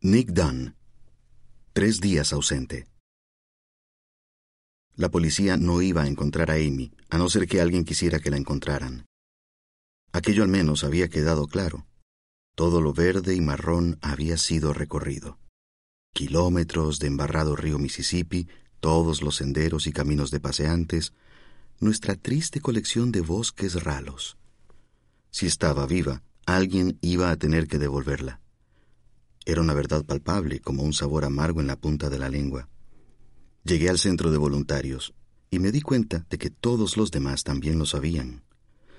Nick Dunn. Tres días ausente. La policía no iba a encontrar a Amy, a no ser que alguien quisiera que la encontraran. Aquello al menos había quedado claro. Todo lo verde y marrón había sido recorrido. Kilómetros de embarrado río Mississippi, todos los senderos y caminos de paseantes, nuestra triste colección de bosques ralos. Si estaba viva, alguien iba a tener que devolverla. Era una verdad palpable, como un sabor amargo en la punta de la lengua. Llegué al centro de voluntarios y me di cuenta de que todos los demás también lo sabían.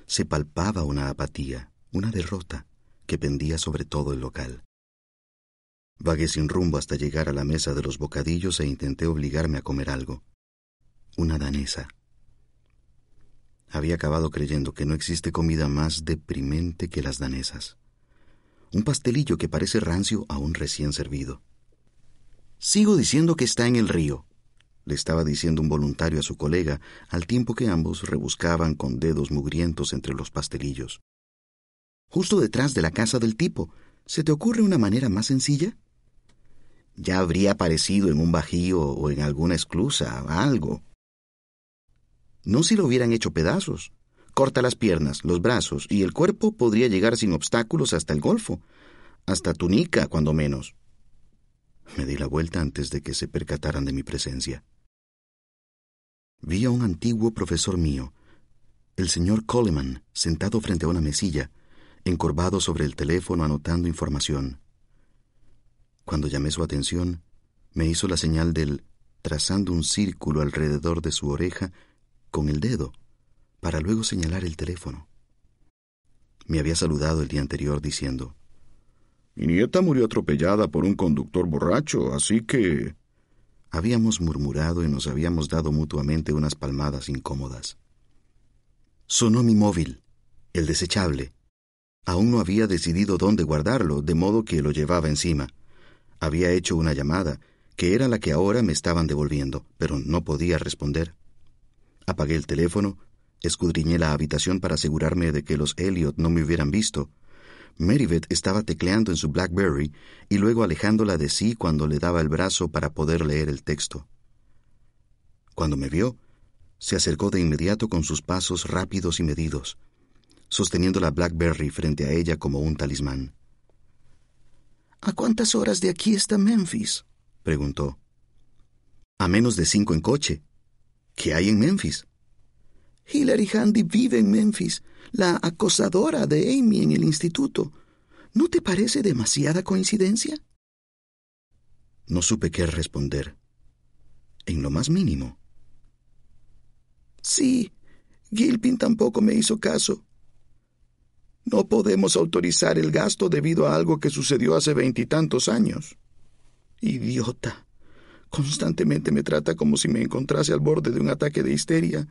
Se palpaba una apatía, una derrota, que pendía sobre todo el local. Vagué sin rumbo hasta llegar a la mesa de los bocadillos e intenté obligarme a comer algo. Una danesa. Había acabado creyendo que no existe comida más deprimente que las danesas un pastelillo que parece rancio aún recién servido. Sigo diciendo que está en el río, le estaba diciendo un voluntario a su colega, al tiempo que ambos rebuscaban con dedos mugrientos entre los pastelillos. Justo detrás de la casa del tipo. ¿Se te ocurre una manera más sencilla? Ya habría aparecido en un bajío o en alguna esclusa, algo. No si lo hubieran hecho pedazos. Corta las piernas, los brazos y el cuerpo podría llegar sin obstáculos hasta el golfo, hasta Tunica, cuando menos. Me di la vuelta antes de que se percataran de mi presencia. Vi a un antiguo profesor mío, el señor Coleman, sentado frente a una mesilla, encorvado sobre el teléfono anotando información. Cuando llamé su atención, me hizo la señal del trazando un círculo alrededor de su oreja con el dedo para luego señalar el teléfono. Me había saludado el día anterior diciendo, Mi nieta murió atropellada por un conductor borracho, así que... Habíamos murmurado y nos habíamos dado mutuamente unas palmadas incómodas. Sonó mi móvil, el desechable. Aún no había decidido dónde guardarlo, de modo que lo llevaba encima. Había hecho una llamada, que era la que ahora me estaban devolviendo, pero no podía responder. Apagué el teléfono Escudriñé la habitación para asegurarme de que los Elliot no me hubieran visto. Meribeth estaba tecleando en su Blackberry y luego alejándola de sí cuando le daba el brazo para poder leer el texto. Cuando me vio, se acercó de inmediato con sus pasos rápidos y medidos, sosteniendo la Blackberry frente a ella como un talismán. ¿A cuántas horas de aquí está Memphis? preguntó. A menos de cinco en coche. ¿Qué hay en Memphis? Hillary Handy vive en Memphis, la acosadora de Amy en el instituto. ¿No te parece demasiada coincidencia? No supe qué responder. En lo más mínimo. Sí, Gilpin tampoco me hizo caso. No podemos autorizar el gasto debido a algo que sucedió hace veintitantos años. Idiota. Constantemente me trata como si me encontrase al borde de un ataque de histeria.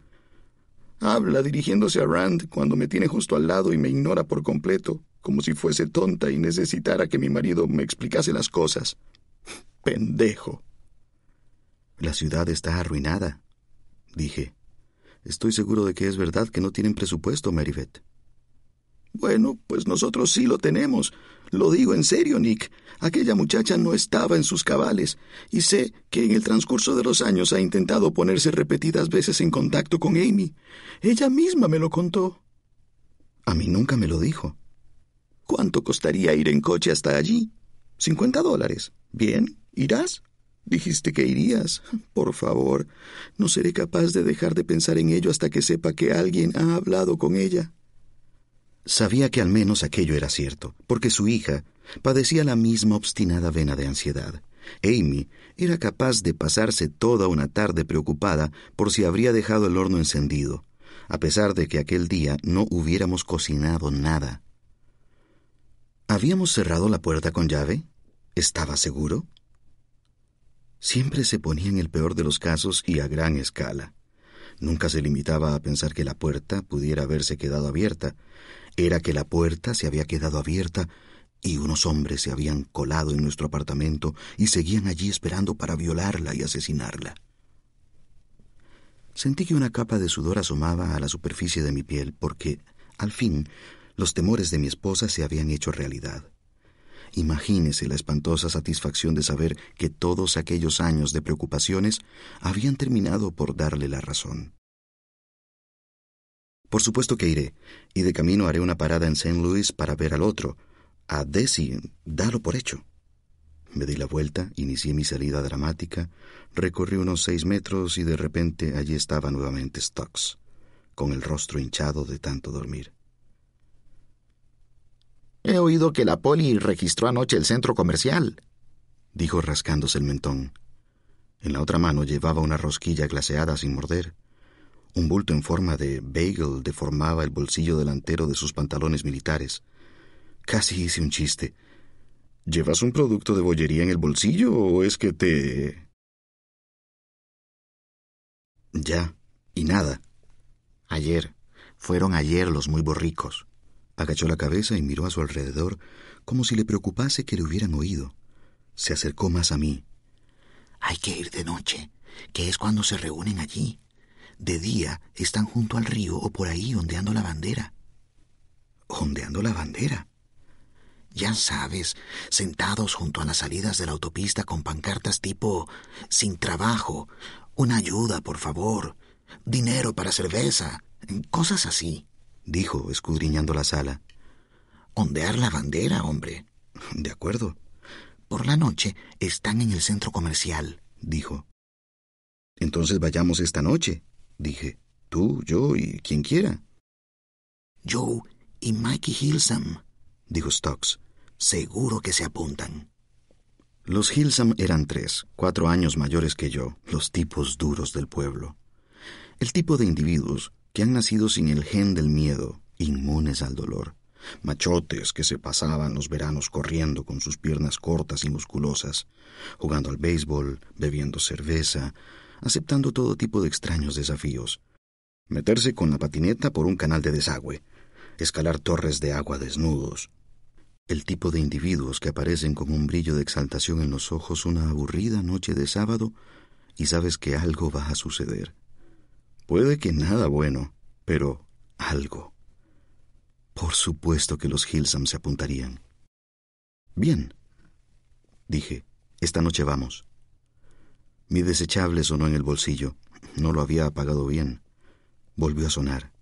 Habla dirigiéndose a Rand cuando me tiene justo al lado y me ignora por completo, como si fuese tonta y necesitara que mi marido me explicase las cosas. Pendejo. La ciudad está arruinada, dije. Estoy seguro de que es verdad que no tienen presupuesto, Meribeth. Bueno, pues nosotros sí lo tenemos. Lo digo en serio, Nick. Aquella muchacha no estaba en sus cabales, y sé que en el transcurso de los años ha intentado ponerse repetidas veces en contacto con Amy. Ella misma me lo contó. A mí nunca me lo dijo. ¿Cuánto costaría ir en coche hasta allí? Cincuenta dólares. Bien, ¿irás? Dijiste que irías. Por favor, no seré capaz de dejar de pensar en ello hasta que sepa que alguien ha hablado con ella. Sabía que al menos aquello era cierto, porque su hija padecía la misma obstinada vena de ansiedad. Amy era capaz de pasarse toda una tarde preocupada por si habría dejado el horno encendido, a pesar de que aquel día no hubiéramos cocinado nada. ¿Habíamos cerrado la puerta con llave? ¿Estaba seguro? Siempre se ponía en el peor de los casos y a gran escala. Nunca se limitaba a pensar que la puerta pudiera haberse quedado abierta. Era que la puerta se había quedado abierta y unos hombres se habían colado en nuestro apartamento y seguían allí esperando para violarla y asesinarla. Sentí que una capa de sudor asomaba a la superficie de mi piel porque, al fin, los temores de mi esposa se habían hecho realidad. Imagínese la espantosa satisfacción de saber que todos aquellos años de preocupaciones habían terminado por darle la razón. Por supuesto que iré, y de camino haré una parada en St. Louis para ver al otro, a Desi, dalo por hecho. Me di la vuelta, inicié mi salida dramática, recorrí unos seis metros y de repente allí estaba nuevamente Stocks, con el rostro hinchado de tanto dormir. He oído que la poli registró anoche el centro comercial, dijo rascándose el mentón. En la otra mano llevaba una rosquilla glaseada sin morder. Un bulto en forma de bagel deformaba el bolsillo delantero de sus pantalones militares. Casi hice un chiste. ¿Llevas un producto de bollería en el bolsillo o es que te... Ya, y nada. Ayer. Fueron ayer los muy borricos. Agachó la cabeza y miró a su alrededor como si le preocupase que le hubieran oído. Se acercó más a mí. Hay que ir de noche, que es cuando se reúnen allí. De día están junto al río o por ahí ondeando la bandera. ¿Ondeando la bandera? Ya sabes, sentados junto a las salidas de la autopista con pancartas tipo sin trabajo, una ayuda, por favor, dinero para cerveza, cosas así dijo, escudriñando la sala. Ondear la bandera, hombre. De acuerdo. Por la noche están en el centro comercial, dijo. Entonces vayamos esta noche, dije. Tú, yo y quien quiera. Joe y Mikey Hilsam, dijo Stocks. Seguro que se apuntan. Los Hilsam eran tres, cuatro años mayores que yo, los tipos duros del pueblo. El tipo de individuos que han nacido sin el gen del miedo, inmunes al dolor. Machotes que se pasaban los veranos corriendo con sus piernas cortas y musculosas, jugando al béisbol, bebiendo cerveza, aceptando todo tipo de extraños desafíos. Meterse con la patineta por un canal de desagüe, escalar torres de agua desnudos. El tipo de individuos que aparecen con un brillo de exaltación en los ojos una aburrida noche de sábado y sabes que algo va a suceder. Puede que nada bueno, pero algo. Por supuesto que los Hilsam se apuntarían. Bien, dije, esta noche vamos. Mi desechable sonó en el bolsillo. No lo había apagado bien. Volvió a sonar.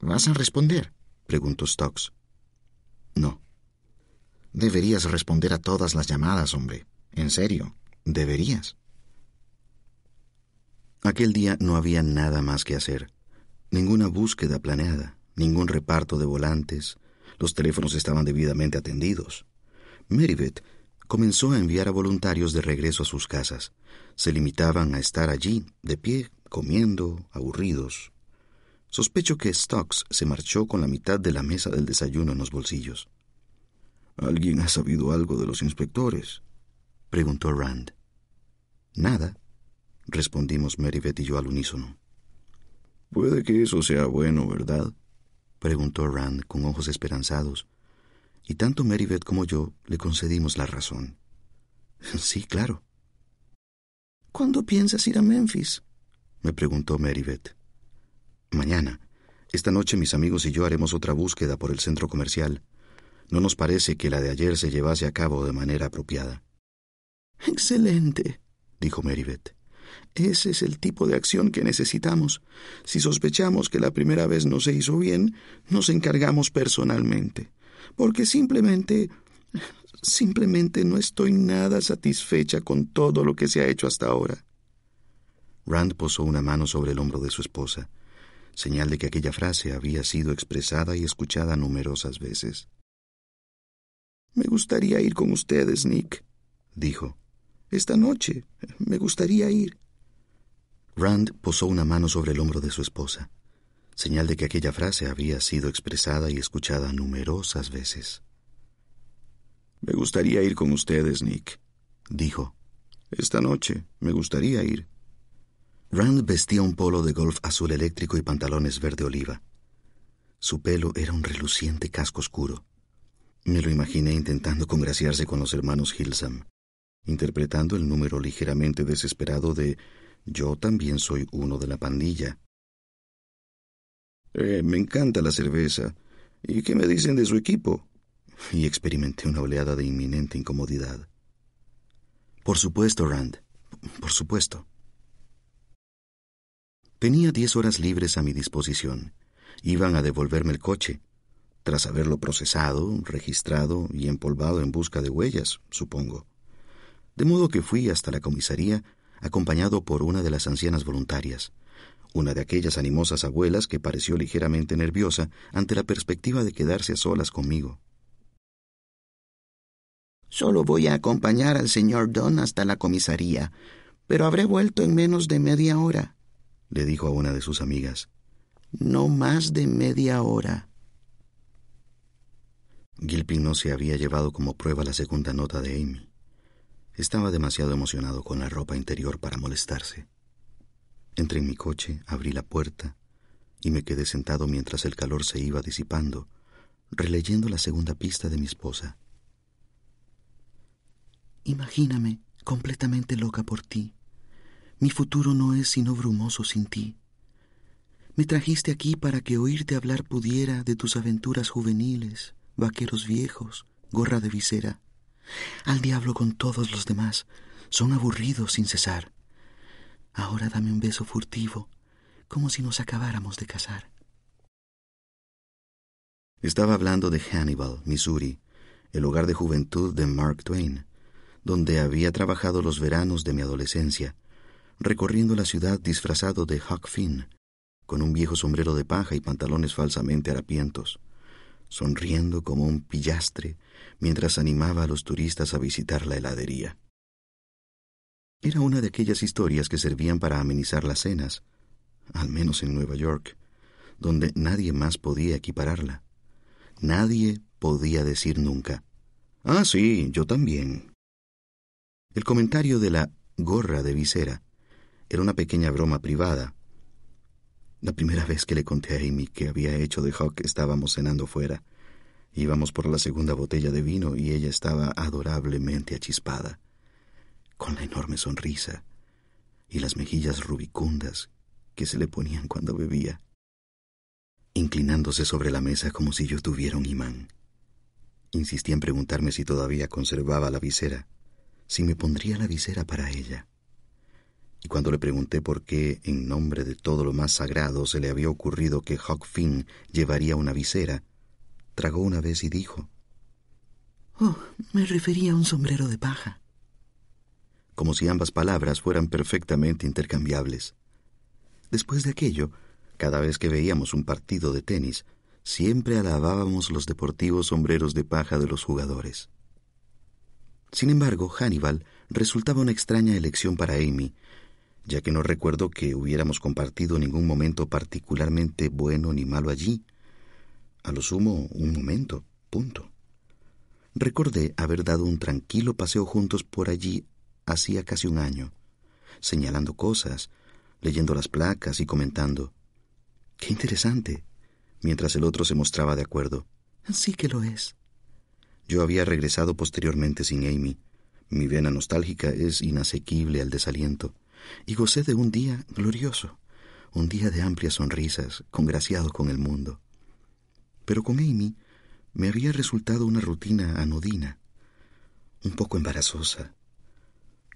¿Vas a responder? preguntó Stocks. No. Deberías responder a todas las llamadas, hombre. En serio, deberías. Aquel día no había nada más que hacer. Ninguna búsqueda planeada, ningún reparto de volantes. Los teléfonos estaban debidamente atendidos. Meribeth comenzó a enviar a voluntarios de regreso a sus casas. Se limitaban a estar allí, de pie, comiendo, aburridos. Sospecho que Stocks se marchó con la mitad de la mesa del desayuno en los bolsillos. ¿Alguien ha sabido algo de los inspectores? preguntó Rand. Nada, respondimos Meribeth y yo al unísono. Puede que eso sea bueno, ¿verdad? preguntó Rand con ojos esperanzados, y tanto Meribeth como yo le concedimos la razón. Sí, claro. ¿Cuándo piensas ir a Memphis? me preguntó Meribeth. Mañana. Esta noche mis amigos y yo haremos otra búsqueda por el centro comercial. No nos parece que la de ayer se llevase a cabo de manera apropiada. Excelente, dijo Meribeth. Ese es el tipo de acción que necesitamos. Si sospechamos que la primera vez no se hizo bien, nos encargamos personalmente. Porque simplemente... simplemente no estoy nada satisfecha con todo lo que se ha hecho hasta ahora. Rand posó una mano sobre el hombro de su esposa, señal de que aquella frase había sido expresada y escuchada numerosas veces. Me gustaría ir con ustedes, Nick, dijo. Esta noche. Me gustaría ir. Rand posó una mano sobre el hombro de su esposa, señal de que aquella frase había sido expresada y escuchada numerosas veces. Me gustaría ir con ustedes, Nick, dijo. Esta noche me gustaría ir. Rand vestía un polo de golf azul eléctrico y pantalones verde oliva. Su pelo era un reluciente casco oscuro. Me lo imaginé intentando congraciarse con los hermanos Hilsam, interpretando el número ligeramente desesperado de Yo también soy uno de la pandilla. Eh, me encanta la cerveza. ¿Y qué me dicen de su equipo? Y experimenté una oleada de inminente incomodidad. Por supuesto, Rand. Por supuesto. Tenía diez horas libres a mi disposición. Iban a devolverme el coche, tras haberlo procesado, registrado y empolvado en busca de huellas, supongo. De modo que fui hasta la comisaría acompañado por una de las ancianas voluntarias, una de aquellas animosas abuelas que pareció ligeramente nerviosa ante la perspectiva de quedarse a solas conmigo. Solo voy a acompañar al señor Don hasta la comisaría, pero habré vuelto en menos de media hora, le dijo a una de sus amigas. No más de media hora. Gilpin no se había llevado como prueba la segunda nota de Amy. Estaba demasiado emocionado con la ropa interior para molestarse. Entré en mi coche, abrí la puerta y me quedé sentado mientras el calor se iba disipando, releyendo la segunda pista de mi esposa. Imagíname completamente loca por ti. Mi futuro no es sino brumoso sin ti. Me trajiste aquí para que oírte hablar pudiera de tus aventuras juveniles, vaqueros viejos, gorra de visera. Al diablo con todos los demás, son aburridos sin cesar. Ahora dame un beso furtivo, como si nos acabáramos de casar. Estaba hablando de Hannibal, Missouri, el hogar de juventud de Mark Twain donde había trabajado los veranos de mi adolescencia, recorriendo la ciudad disfrazado de Huck Finn, con un viejo sombrero de paja y pantalones falsamente harapientos, sonriendo como un pillastre mientras animaba a los turistas a visitar la heladería. Era una de aquellas historias que servían para amenizar las cenas, al menos en Nueva York, donde nadie más podía equipararla. Nadie podía decir nunca, Ah, sí, yo también. El comentario de la gorra de visera era una pequeña broma privada. La primera vez que le conté a Amy que había hecho de Hawk estábamos cenando fuera. Íbamos por la segunda botella de vino y ella estaba adorablemente achispada, con la enorme sonrisa y las mejillas rubicundas que se le ponían cuando bebía, inclinándose sobre la mesa como si yo tuviera un imán. Insistí en preguntarme si todavía conservaba la visera si me pondría la visera para ella. Y cuando le pregunté por qué, en nombre de todo lo más sagrado, se le había ocurrido que Huck Finn llevaría una visera, tragó una vez y dijo, Oh, me refería a un sombrero de paja. Como si ambas palabras fueran perfectamente intercambiables. Después de aquello, cada vez que veíamos un partido de tenis, siempre alabábamos los deportivos sombreros de paja de los jugadores. Sin embargo, Hannibal resultaba una extraña elección para Amy, ya que no recuerdo que hubiéramos compartido ningún momento particularmente bueno ni malo allí. A lo sumo, un momento, punto. Recordé haber dado un tranquilo paseo juntos por allí hacía casi un año, señalando cosas, leyendo las placas y comentando. ¡Qué interesante! mientras el otro se mostraba de acuerdo. Sí que lo es. Yo había regresado posteriormente sin Amy. Mi vena nostálgica es inasequible al desaliento, y gocé de un día glorioso, un día de amplias sonrisas, congraciado con el mundo. Pero con Amy me había resultado una rutina anodina, un poco embarazosa.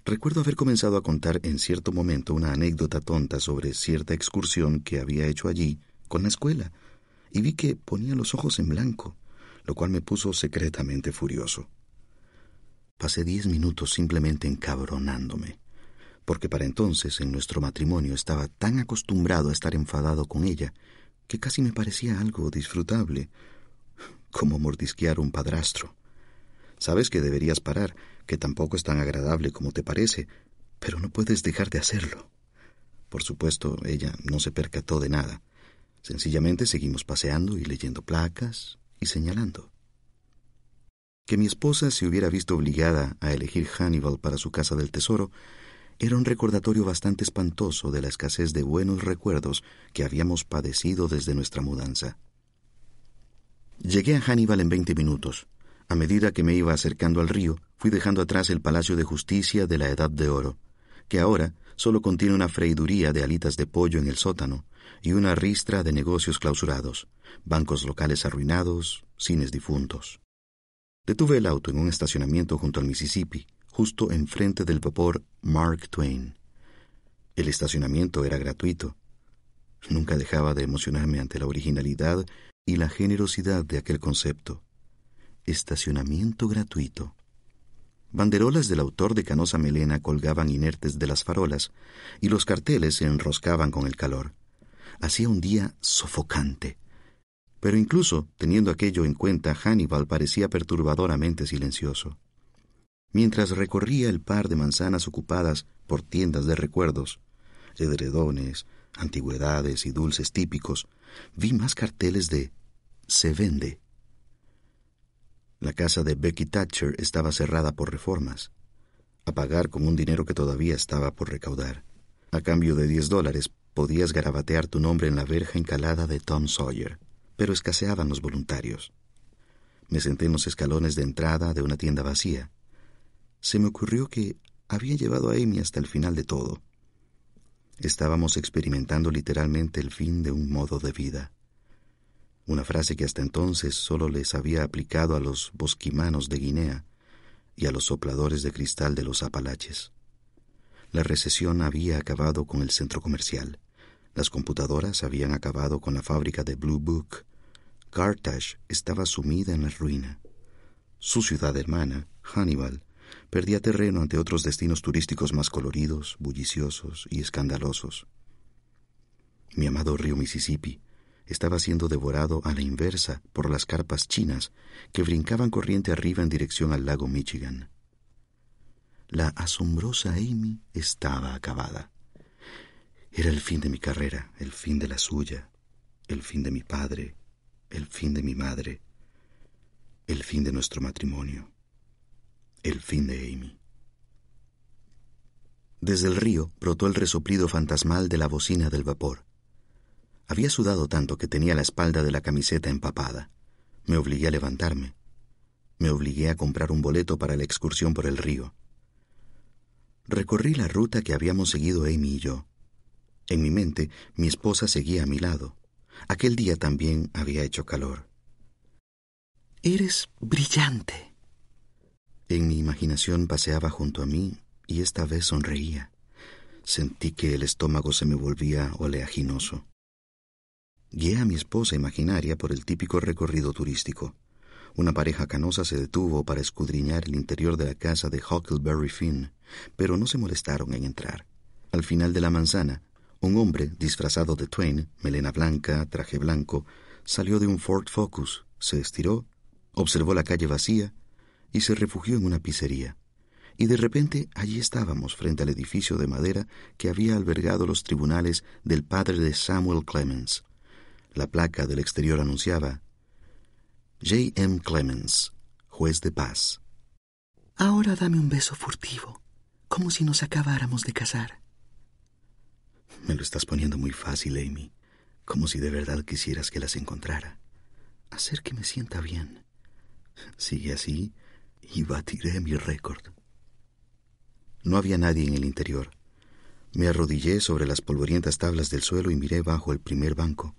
Recuerdo haber comenzado a contar en cierto momento una anécdota tonta sobre cierta excursión que había hecho allí con la escuela, y vi que ponía los ojos en blanco lo cual me puso secretamente furioso. Pasé diez minutos simplemente encabronándome, porque para entonces en nuestro matrimonio estaba tan acostumbrado a estar enfadado con ella que casi me parecía algo disfrutable, como mordisquear un padrastro. Sabes que deberías parar, que tampoco es tan agradable como te parece, pero no puedes dejar de hacerlo. Por supuesto, ella no se percató de nada. Sencillamente seguimos paseando y leyendo placas, y señalando. Que mi esposa se hubiera visto obligada a elegir Hannibal para su casa del tesoro era un recordatorio bastante espantoso de la escasez de buenos recuerdos que habíamos padecido desde nuestra mudanza. Llegué a Hannibal en veinte minutos. A medida que me iba acercando al río, fui dejando atrás el Palacio de Justicia de la Edad de Oro, que ahora solo contiene una freiduría de alitas de pollo en el sótano y una ristra de negocios clausurados, bancos locales arruinados, cines difuntos. Detuve el auto en un estacionamiento junto al Mississippi, justo enfrente del vapor Mark Twain. El estacionamiento era gratuito. Nunca dejaba de emocionarme ante la originalidad y la generosidad de aquel concepto. Estacionamiento gratuito. Banderolas del autor de Canosa Melena colgaban inertes de las farolas y los carteles se enroscaban con el calor. Hacía un día sofocante. Pero incluso, teniendo aquello en cuenta, Hannibal parecía perturbadoramente silencioso. Mientras recorría el par de manzanas ocupadas por tiendas de recuerdos, edredones, antigüedades y dulces típicos, vi más carteles de se vende. La casa de Becky Thatcher estaba cerrada por reformas, a pagar con un dinero que todavía estaba por recaudar. A cambio de diez dólares podías garabatear tu nombre en la verja encalada de Tom Sawyer, pero escaseaban los voluntarios. Me senté en los escalones de entrada de una tienda vacía. Se me ocurrió que había llevado a Amy hasta el final de todo. Estábamos experimentando literalmente el fin de un modo de vida una frase que hasta entonces solo les había aplicado a los bosquimanos de Guinea y a los sopladores de cristal de los Apalaches. La recesión había acabado con el centro comercial. Las computadoras habían acabado con la fábrica de Blue Book. Carthage estaba sumida en la ruina. Su ciudad hermana, Hannibal, perdía terreno ante otros destinos turísticos más coloridos, bulliciosos y escandalosos. Mi amado río Mississippi, estaba siendo devorado a la inversa por las carpas chinas que brincaban corriente arriba en dirección al lago Michigan. La asombrosa Amy estaba acabada. Era el fin de mi carrera, el fin de la suya, el fin de mi padre, el fin de mi madre, el fin de nuestro matrimonio, el fin de Amy. Desde el río brotó el resoplido fantasmal de la bocina del vapor. Había sudado tanto que tenía la espalda de la camiseta empapada. Me obligué a levantarme. Me obligué a comprar un boleto para la excursión por el río. Recorrí la ruta que habíamos seguido Amy y yo. En mi mente, mi esposa seguía a mi lado. Aquel día también había hecho calor. Eres brillante. En mi imaginación paseaba junto a mí y esta vez sonreía. Sentí que el estómago se me volvía oleaginoso. Guié a mi esposa imaginaria por el típico recorrido turístico. Una pareja canosa se detuvo para escudriñar el interior de la casa de Huckleberry Finn, pero no se molestaron en entrar. Al final de la manzana, un hombre disfrazado de Twain, melena blanca, traje blanco, salió de un Ford Focus, se estiró, observó la calle vacía y se refugió en una pizzería. Y de repente allí estábamos frente al edificio de madera que había albergado los tribunales del padre de Samuel Clemens. La placa del exterior anunciaba J. M. Clemens, juez de paz. Ahora dame un beso furtivo, como si nos acabáramos de casar. Me lo estás poniendo muy fácil, Amy, como si de verdad quisieras que las encontrara. Hacer que me sienta bien. Sigue así y batiré mi récord. No había nadie en el interior. Me arrodillé sobre las polvorientas tablas del suelo y miré bajo el primer banco.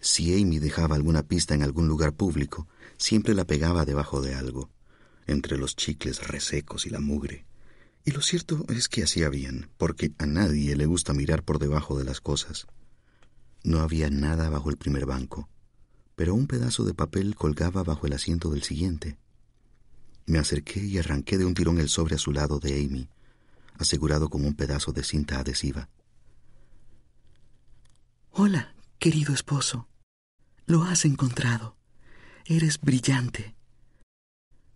Si Amy dejaba alguna pista en algún lugar público, siempre la pegaba debajo de algo, entre los chicles resecos y la mugre. Y lo cierto es que hacía bien, porque a nadie le gusta mirar por debajo de las cosas. No había nada bajo el primer banco, pero un pedazo de papel colgaba bajo el asiento del siguiente. Me acerqué y arranqué de un tirón el sobre a su lado de Amy, asegurado con un pedazo de cinta adhesiva. Hola, querido esposo. Lo has encontrado. Eres brillante.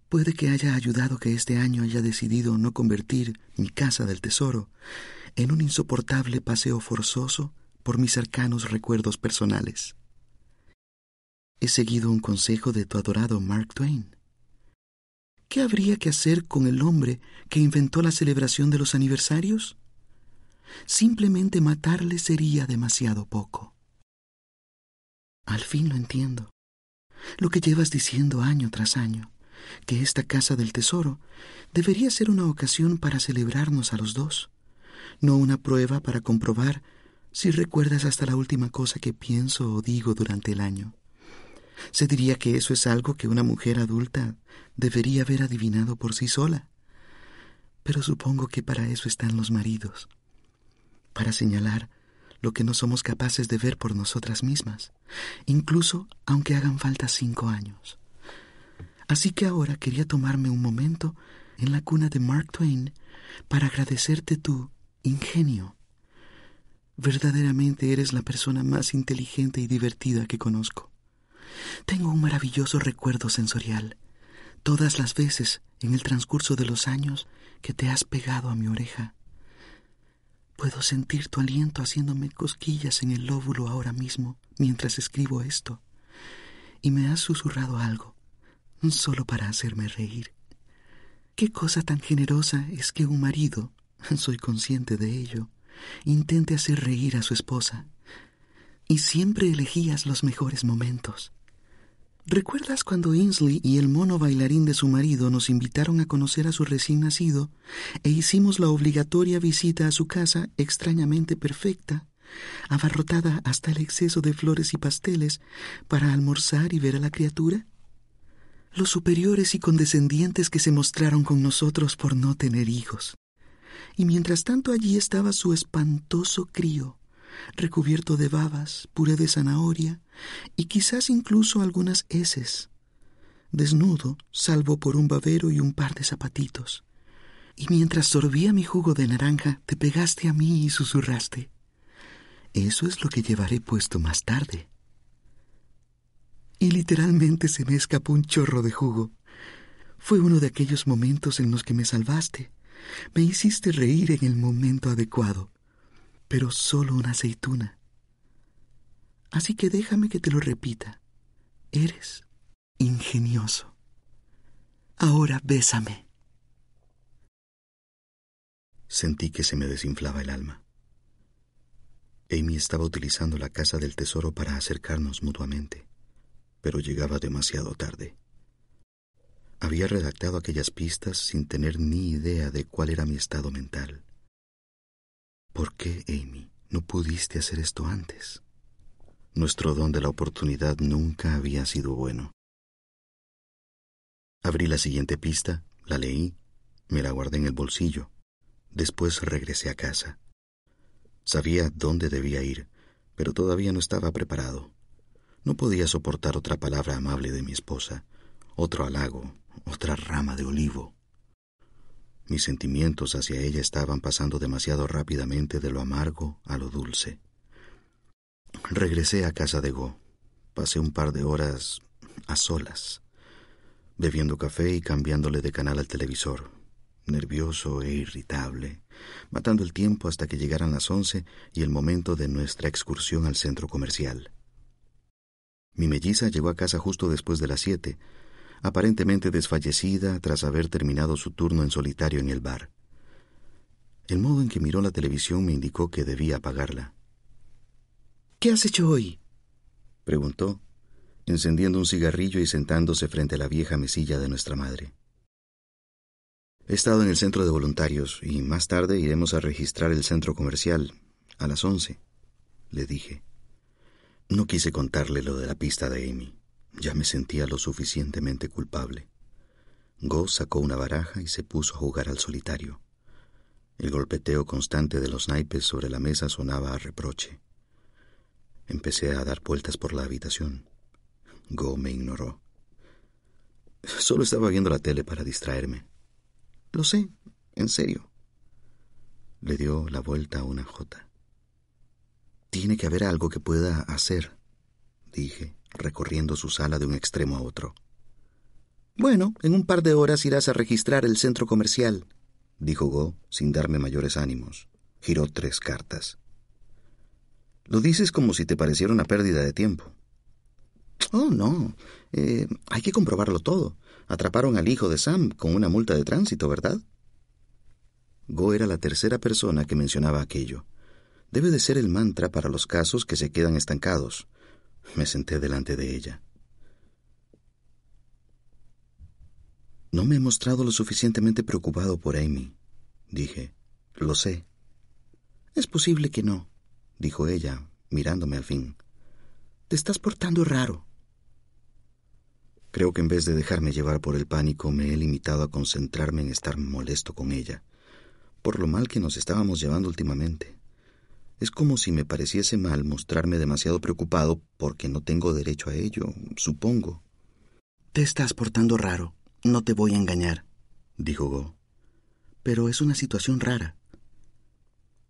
Puede que haya ayudado que este año haya decidido no convertir mi casa del tesoro en un insoportable paseo forzoso por mis cercanos recuerdos personales. He seguido un consejo de tu adorado Mark Twain. ¿Qué habría que hacer con el hombre que inventó la celebración de los aniversarios? Simplemente matarle sería demasiado poco. Al fin lo entiendo. Lo que llevas diciendo año tras año, que esta casa del tesoro debería ser una ocasión para celebrarnos a los dos, no una prueba para comprobar si recuerdas hasta la última cosa que pienso o digo durante el año. Se diría que eso es algo que una mujer adulta debería haber adivinado por sí sola. Pero supongo que para eso están los maridos, para señalar lo que no somos capaces de ver por nosotras mismas, incluso aunque hagan falta cinco años. Así que ahora quería tomarme un momento en la cuna de Mark Twain para agradecerte tu ingenio. Verdaderamente eres la persona más inteligente y divertida que conozco. Tengo un maravilloso recuerdo sensorial. Todas las veces en el transcurso de los años que te has pegado a mi oreja. Puedo sentir tu aliento haciéndome cosquillas en el lóbulo ahora mismo mientras escribo esto. Y me has susurrado algo, solo para hacerme reír. Qué cosa tan generosa es que un marido, soy consciente de ello, intente hacer reír a su esposa. Y siempre elegías los mejores momentos. ¿Recuerdas cuando Ainsley y el mono bailarín de su marido nos invitaron a conocer a su recién nacido e hicimos la obligatoria visita a su casa extrañamente perfecta, abarrotada hasta el exceso de flores y pasteles para almorzar y ver a la criatura? Los superiores y condescendientes que se mostraron con nosotros por no tener hijos. Y mientras tanto allí estaba su espantoso crío, recubierto de babas, puré de zanahoria y quizás incluso algunas heces, desnudo, salvo por un babero y un par de zapatitos. Y mientras sorbía mi jugo de naranja, te pegaste a mí y susurraste. Eso es lo que llevaré puesto más tarde. Y literalmente se me escapó un chorro de jugo. Fue uno de aquellos momentos en los que me salvaste. Me hiciste reír en el momento adecuado pero solo una aceituna. Así que déjame que te lo repita. Eres ingenioso. Ahora bésame. Sentí que se me desinflaba el alma. Amy estaba utilizando la casa del tesoro para acercarnos mutuamente, pero llegaba demasiado tarde. Había redactado aquellas pistas sin tener ni idea de cuál era mi estado mental. ¿Por qué, Amy, no pudiste hacer esto antes? Nuestro don de la oportunidad nunca había sido bueno. Abrí la siguiente pista, la leí, me la guardé en el bolsillo. Después regresé a casa. Sabía dónde debía ir, pero todavía no estaba preparado. No podía soportar otra palabra amable de mi esposa, otro halago, otra rama de olivo. Mis sentimientos hacia ella estaban pasando demasiado rápidamente de lo amargo a lo dulce. Regresé a casa de Go. Pasé un par de horas a solas, bebiendo café y cambiándole de canal al televisor, nervioso e irritable, matando el tiempo hasta que llegaran las once y el momento de nuestra excursión al centro comercial. Mi melliza llegó a casa justo después de las siete, aparentemente desfallecida tras haber terminado su turno en solitario en el bar. El modo en que miró la televisión me indicó que debía apagarla. ¿Qué has hecho hoy? preguntó, encendiendo un cigarrillo y sentándose frente a la vieja mesilla de nuestra madre. He estado en el centro de voluntarios y más tarde iremos a registrar el centro comercial, a las once, le dije. No quise contarle lo de la pista de Amy. Ya me sentía lo suficientemente culpable. Go sacó una baraja y se puso a jugar al solitario. El golpeteo constante de los naipes sobre la mesa sonaba a reproche. Empecé a dar vueltas por la habitación. Go me ignoró. Solo estaba viendo la tele para distraerme. Lo sé, en serio. Le dio la vuelta a una jota. Tiene que haber algo que pueda hacer, dije recorriendo su sala de un extremo a otro. Bueno, en un par de horas irás a registrar el centro comercial, dijo Go, sin darme mayores ánimos. Giró tres cartas. Lo dices como si te pareciera una pérdida de tiempo. Oh, no. Eh, hay que comprobarlo todo. Atraparon al hijo de Sam con una multa de tránsito, ¿verdad? Go era la tercera persona que mencionaba aquello. Debe de ser el mantra para los casos que se quedan estancados. Me senté delante de ella. No me he mostrado lo suficientemente preocupado por Amy, dije. Lo sé. Es posible que no, dijo ella, mirándome al fin. Te estás portando raro. Creo que en vez de dejarme llevar por el pánico, me he limitado a concentrarme en estar molesto con ella, por lo mal que nos estábamos llevando últimamente. Es como si me pareciese mal mostrarme demasiado preocupado porque no tengo derecho a ello, supongo. Te estás portando raro, no te voy a engañar, dijo Go. Pero es una situación rara.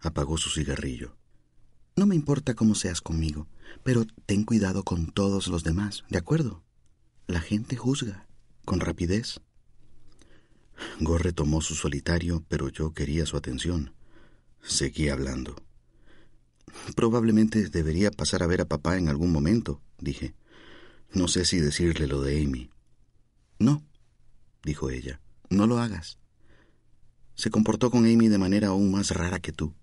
Apagó su cigarrillo. No me importa cómo seas conmigo, pero ten cuidado con todos los demás, ¿de acuerdo? La gente juzga con rapidez. Gore tomó su solitario, pero yo quería su atención. Seguí hablando. Probablemente debería pasar a ver a papá en algún momento, dije. No sé si decirle lo de Amy. No, dijo ella, no lo hagas. Se comportó con Amy de manera aún más rara que tú.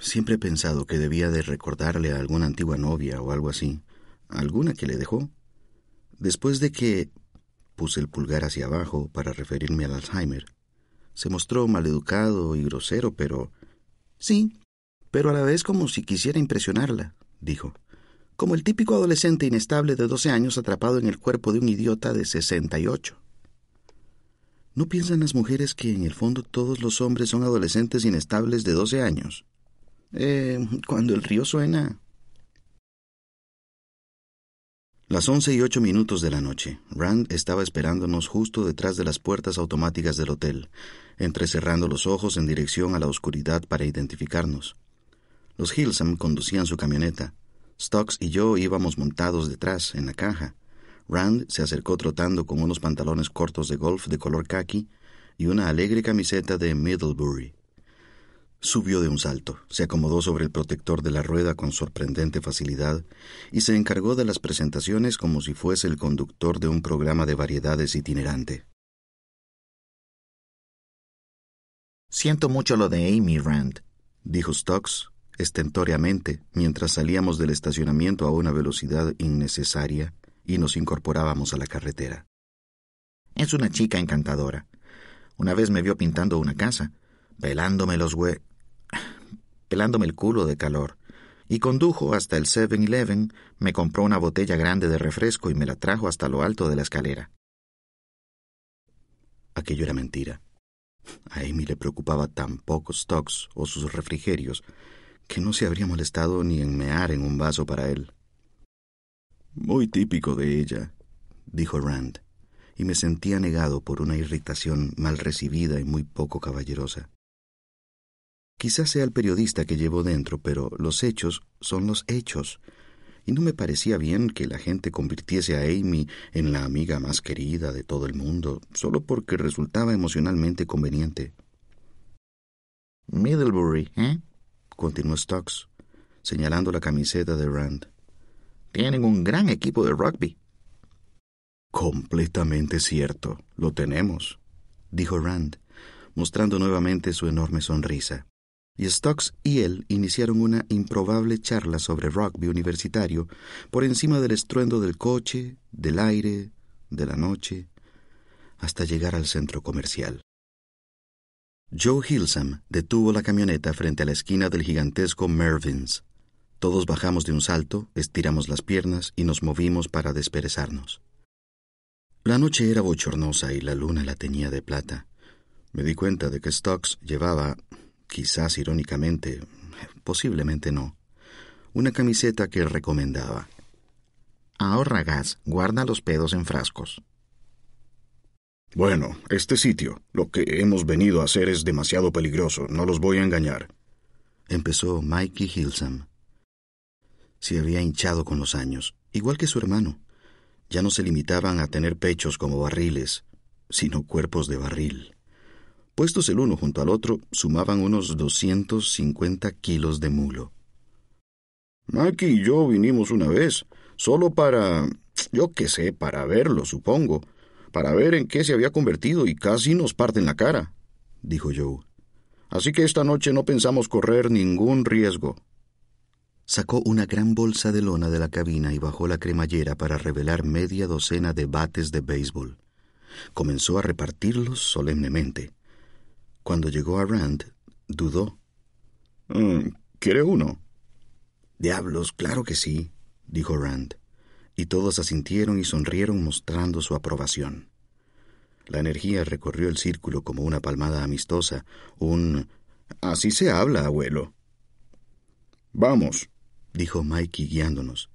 Siempre he pensado que debía de recordarle a alguna antigua novia o algo así, alguna que le dejó. Después de que puse el pulgar hacia abajo para referirme al Alzheimer, se mostró maleducado y grosero, pero... Sí, pero a la vez como si quisiera impresionarla, dijo, como el típico adolescente inestable de doce años atrapado en el cuerpo de un idiota de sesenta y ocho. ¿No piensan las mujeres que en el fondo todos los hombres son adolescentes inestables de doce años? Eh, cuando el río suena, Las once y ocho minutos de la noche, Rand estaba esperándonos justo detrás de las puertas automáticas del hotel, entrecerrando los ojos en dirección a la oscuridad para identificarnos. Los Hilsam conducían su camioneta. Stocks y yo íbamos montados detrás, en la caja. Rand se acercó trotando con unos pantalones cortos de golf de color khaki y una alegre camiseta de Middlebury. Subió de un salto, se acomodó sobre el protector de la rueda con sorprendente facilidad y se encargó de las presentaciones como si fuese el conductor de un programa de variedades itinerante. Siento mucho lo de Amy Rand, dijo Stocks estentóreamente mientras salíamos del estacionamiento a una velocidad innecesaria y nos incorporábamos a la carretera. Es una chica encantadora. Una vez me vio pintando una casa, pelándome los hue pelándome el culo de calor, y condujo hasta el 7-Eleven, me compró una botella grande de refresco y me la trajo hasta lo alto de la escalera. Aquello era mentira. A Amy le preocupaba tan poco Stocks o sus refrigerios que no se habría molestado ni en mear en un vaso para él. Muy típico de ella, dijo Rand, y me sentía negado por una irritación mal recibida y muy poco caballerosa. Quizás sea el periodista que llevo dentro, pero los hechos son los hechos. Y no me parecía bien que la gente convirtiese a Amy en la amiga más querida de todo el mundo, solo porque resultaba emocionalmente conveniente. Middlebury, ¿eh? continuó Stocks, señalando la camiseta de Rand. Tienen un gran equipo de rugby. Completamente cierto, lo tenemos, dijo Rand, mostrando nuevamente su enorme sonrisa y Stocks y él iniciaron una improbable charla sobre rugby universitario por encima del estruendo del coche, del aire, de la noche, hasta llegar al centro comercial. Joe Hilsam detuvo la camioneta frente a la esquina del gigantesco Mervyn's. Todos bajamos de un salto, estiramos las piernas y nos movimos para desperezarnos. La noche era bochornosa y la luna la teñía de plata. Me di cuenta de que Stocks llevaba, quizás irónicamente, posiblemente no, una camiseta que recomendaba. Ahorra gas, guarda los pedos en frascos. Bueno, este sitio, lo que hemos venido a hacer es demasiado peligroso, no los voy a engañar. Empezó Mikey Hilsam. Se había hinchado con los años, igual que su hermano. Ya no se limitaban a tener pechos como barriles, sino cuerpos de barril. Puestos el uno junto al otro, sumaban unos 250 kilos de mulo. Maki y yo vinimos una vez, solo para... yo qué sé, para verlo, supongo. para ver en qué se había convertido y casi nos parten la cara, dijo Joe. Así que esta noche no pensamos correr ningún riesgo. Sacó una gran bolsa de lona de la cabina y bajó la cremallera para revelar media docena de bates de béisbol. Comenzó a repartirlos solemnemente. Cuando llegó a Rand, dudó. Mm, ¿Quiere uno? Diablos, claro que sí, dijo Rand, y todos asintieron y sonrieron mostrando su aprobación. La energía recorrió el círculo como una palmada amistosa, un Así se habla, abuelo. Vamos, dijo Mikey guiándonos.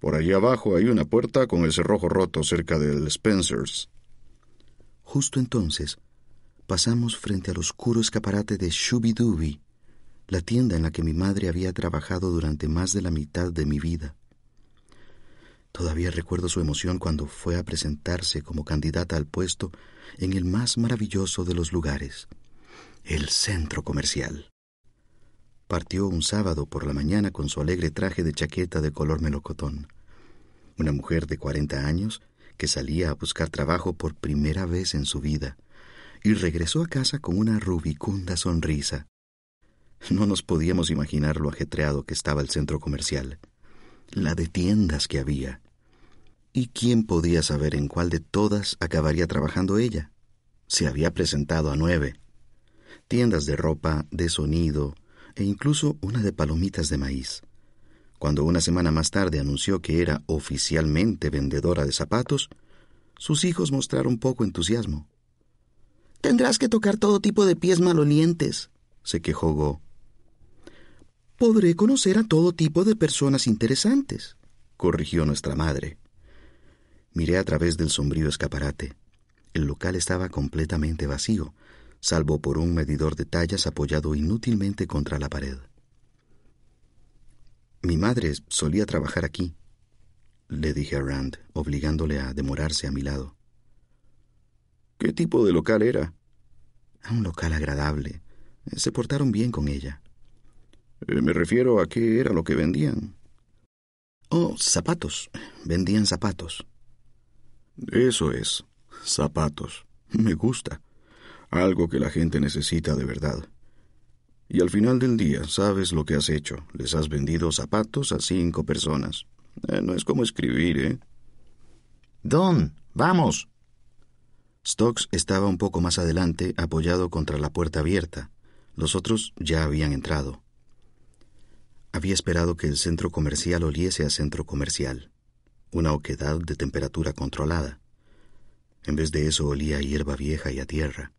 Por allí abajo hay una puerta con el cerrojo roto cerca del Spencer's. Justo entonces pasamos frente al oscuro escaparate de Shooby la tienda en la que mi madre había trabajado durante más de la mitad de mi vida. Todavía recuerdo su emoción cuando fue a presentarse como candidata al puesto en el más maravilloso de los lugares, el centro comercial. Partió un sábado por la mañana con su alegre traje de chaqueta de color melocotón. Una mujer de cuarenta años que salía a buscar trabajo por primera vez en su vida y regresó a casa con una rubicunda sonrisa. No nos podíamos imaginar lo ajetreado que estaba el centro comercial, la de tiendas que había. ¿Y quién podía saber en cuál de todas acabaría trabajando ella? Se había presentado a nueve. Tiendas de ropa, de sonido, e incluso una de palomitas de maíz. Cuando una semana más tarde anunció que era oficialmente vendedora de zapatos, sus hijos mostraron poco entusiasmo. Tendrás que tocar todo tipo de pies malolientes, se quejó Go. Podré conocer a todo tipo de personas interesantes, corrigió nuestra madre. Miré a través del sombrío escaparate. El local estaba completamente vacío, salvo por un medidor de tallas apoyado inútilmente contra la pared. Mi madre solía trabajar aquí, le dije a Rand, obligándole a demorarse a mi lado. ¿Qué tipo de local era? Un local agradable. Se portaron bien con ella. Eh, me refiero a qué era lo que vendían. Oh, zapatos. Vendían zapatos. Eso es, zapatos. Me gusta algo que la gente necesita de verdad. Y al final del día, sabes lo que has hecho. Les has vendido zapatos a cinco personas. Eh, no es como escribir, ¿eh? Don, vamos. Stokes estaba un poco más adelante, apoyado contra la puerta abierta. Los otros ya habían entrado. Había esperado que el centro comercial oliese a centro comercial, una oquedad de temperatura controlada. En vez de eso olía a hierba vieja y a tierra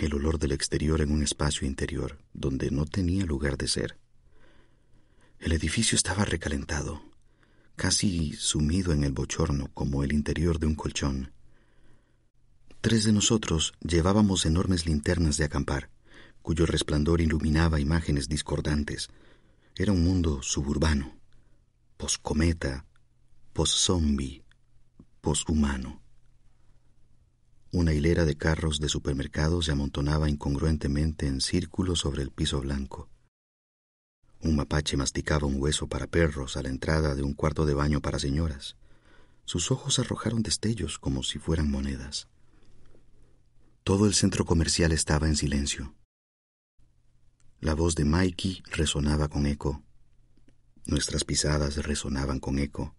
el olor del exterior en un espacio interior donde no tenía lugar de ser. El edificio estaba recalentado, casi sumido en el bochorno como el interior de un colchón. Tres de nosotros llevábamos enormes linternas de acampar, cuyo resplandor iluminaba imágenes discordantes. Era un mundo suburbano, poscometa, post-zombie, poshumano. Una hilera de carros de supermercados se amontonaba incongruentemente en círculo sobre el piso blanco. Un mapache masticaba un hueso para perros a la entrada de un cuarto de baño para señoras. Sus ojos arrojaron destellos como si fueran monedas. Todo el centro comercial estaba en silencio. La voz de Mikey resonaba con eco. Nuestras pisadas resonaban con eco.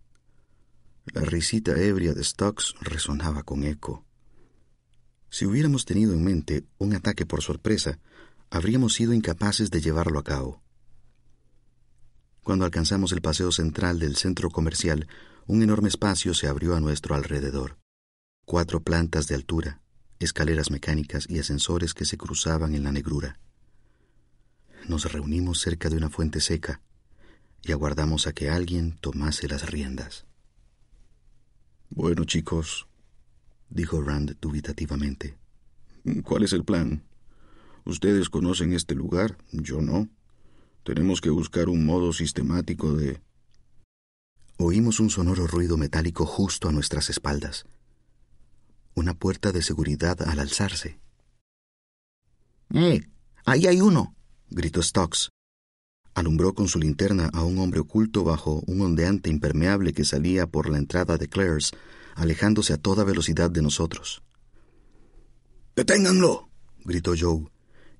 La risita ebria de Stocks resonaba con eco. Si hubiéramos tenido en mente un ataque por sorpresa, habríamos sido incapaces de llevarlo a cabo. Cuando alcanzamos el paseo central del centro comercial, un enorme espacio se abrió a nuestro alrededor. Cuatro plantas de altura, escaleras mecánicas y ascensores que se cruzaban en la negrura. Nos reunimos cerca de una fuente seca y aguardamos a que alguien tomase las riendas. Bueno, chicos, dijo Rand dubitativamente. ¿Cuál es el plan? Ustedes conocen este lugar, yo no. Tenemos que buscar un modo sistemático de... Oímos un sonoro ruido metálico justo a nuestras espaldas. Una puerta de seguridad al alzarse. ¡Eh! ¡Ahí hay uno! gritó Stocks. Alumbró con su linterna a un hombre oculto bajo un ondeante impermeable que salía por la entrada de Claire's alejándose a toda velocidad de nosotros. ¡Deténganlo! gritó Joe,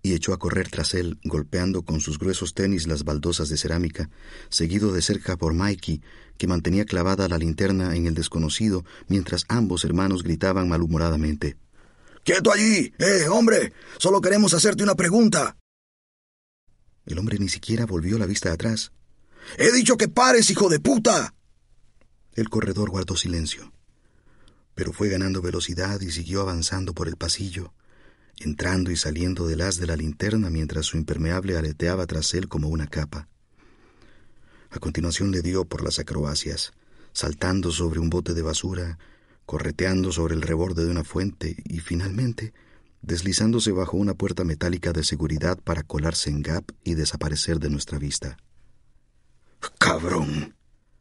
y echó a correr tras él, golpeando con sus gruesos tenis las baldosas de cerámica, seguido de cerca por Mikey, que mantenía clavada la linterna en el desconocido mientras ambos hermanos gritaban malhumoradamente. ¡Quieto allí! ¡Eh, hombre! Solo queremos hacerte una pregunta. El hombre ni siquiera volvió la vista atrás. ¡He dicho que pares, hijo de puta! El corredor guardó silencio, pero fue ganando velocidad y siguió avanzando por el pasillo, entrando y saliendo del haz de la linterna mientras su impermeable aleteaba tras él como una capa. A continuación le dio por las acrobacias, saltando sobre un bote de basura, correteando sobre el reborde de una fuente y finalmente deslizándose bajo una puerta metálica de seguridad para colarse en Gap y desaparecer de nuestra vista. ¡Cabrón!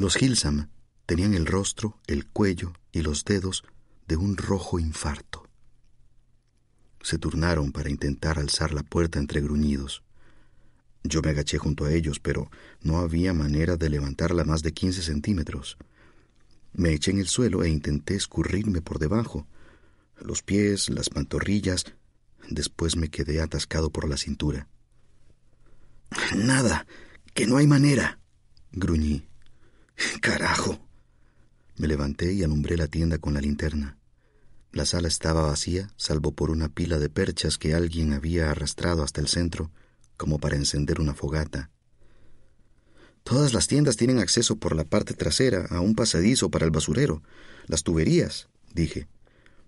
Los Hilsam tenían el rostro, el cuello y los dedos de un rojo infarto. Se turnaron para intentar alzar la puerta entre gruñidos. Yo me agaché junto a ellos, pero no había manera de levantarla más de quince centímetros. Me eché en el suelo e intenté escurrirme por debajo, los pies, las pantorrillas. Después me quedé atascado por la cintura. Nada, que no hay manera, gruñí. Carajo. Me levanté y alumbré la tienda con la linterna. La sala estaba vacía, salvo por una pila de perchas que alguien había arrastrado hasta el centro, como para encender una fogata. Todas las tiendas tienen acceso por la parte trasera a un pasadizo para el basurero, las tuberías, dije.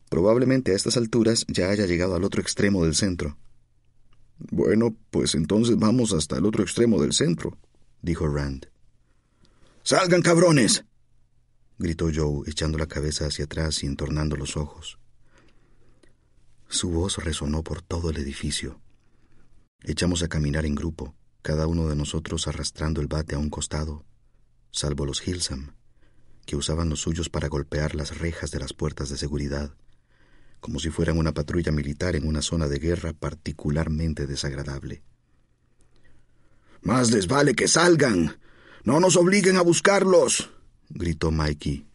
Probablemente a estas alturas ya haya llegado al otro extremo del centro. Bueno, pues entonces vamos hasta el otro extremo del centro, dijo Rand. ¡Salgan, cabrones! gritó Joe, echando la cabeza hacia atrás y entornando los ojos. Su voz resonó por todo el edificio. Echamos a caminar en grupo, cada uno de nosotros arrastrando el bate a un costado, salvo los Hilsam, que usaban los suyos para golpear las rejas de las puertas de seguridad, como si fueran una patrulla militar en una zona de guerra particularmente desagradable. Más les vale que salgan, no nos obliguen a buscarlos, gritó Mikey.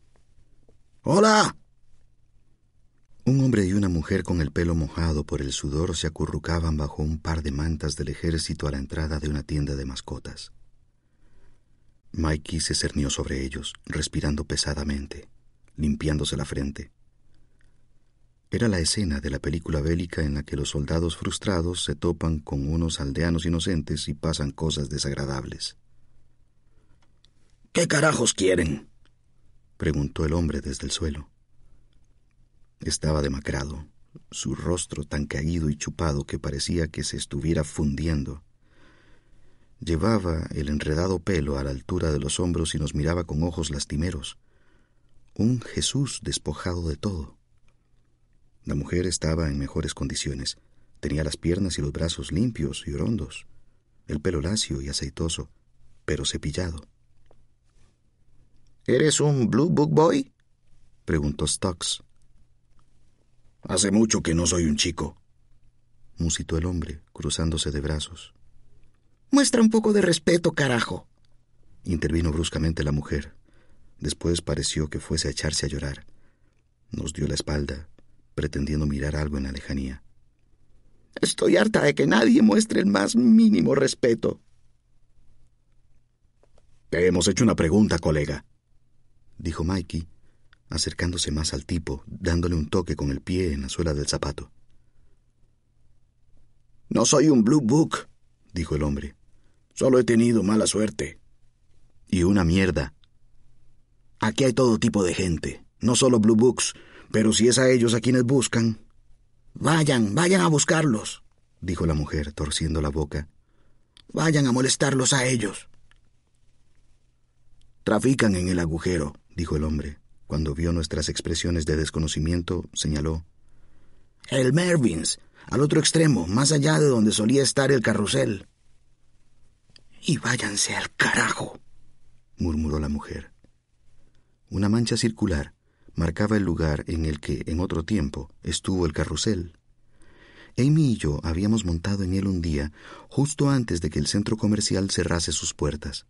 ¡Hola! Un hombre y una mujer con el pelo mojado por el sudor se acurrucaban bajo un par de mantas del ejército a la entrada de una tienda de mascotas. Mikey se cernió sobre ellos, respirando pesadamente, limpiándose la frente. Era la escena de la película bélica en la que los soldados frustrados se topan con unos aldeanos inocentes y pasan cosas desagradables. ¿Qué carajos quieren? preguntó el hombre desde el suelo. Estaba demacrado, su rostro tan caído y chupado que parecía que se estuviera fundiendo. Llevaba el enredado pelo a la altura de los hombros y nos miraba con ojos lastimeros. Un Jesús despojado de todo. La mujer estaba en mejores condiciones. Tenía las piernas y los brazos limpios y rondos, el pelo lacio y aceitoso, pero cepillado. ¿Eres un Blue Book Boy? preguntó Stocks. Hace mucho que no soy un chico, musitó el hombre, cruzándose de brazos. Muestra un poco de respeto, carajo. Intervino bruscamente la mujer. Después pareció que fuese a echarse a llorar. Nos dio la espalda, pretendiendo mirar algo en la lejanía. Estoy harta de que nadie muestre el más mínimo respeto. Te hemos hecho una pregunta, colega, dijo Mikey, acercándose más al tipo, dándole un toque con el pie en la suela del zapato. No soy un Blue Book, dijo el hombre. Solo he tenido mala suerte. Y una mierda. Aquí hay todo tipo de gente, no solo Blue Books, pero si es a ellos a quienes buscan. Vayan, vayan a buscarlos, dijo la mujer, torciendo la boca. Vayan a molestarlos a ellos. Trafican en el agujero, dijo el hombre. Cuando vio nuestras expresiones de desconocimiento, señaló. El Mervins, al otro extremo, más allá de donde solía estar el carrusel. Y váyanse al carajo, murmuró la mujer. Una mancha circular marcaba el lugar en el que en otro tiempo estuvo el carrusel. Amy y yo habíamos montado en él un día, justo antes de que el centro comercial cerrase sus puertas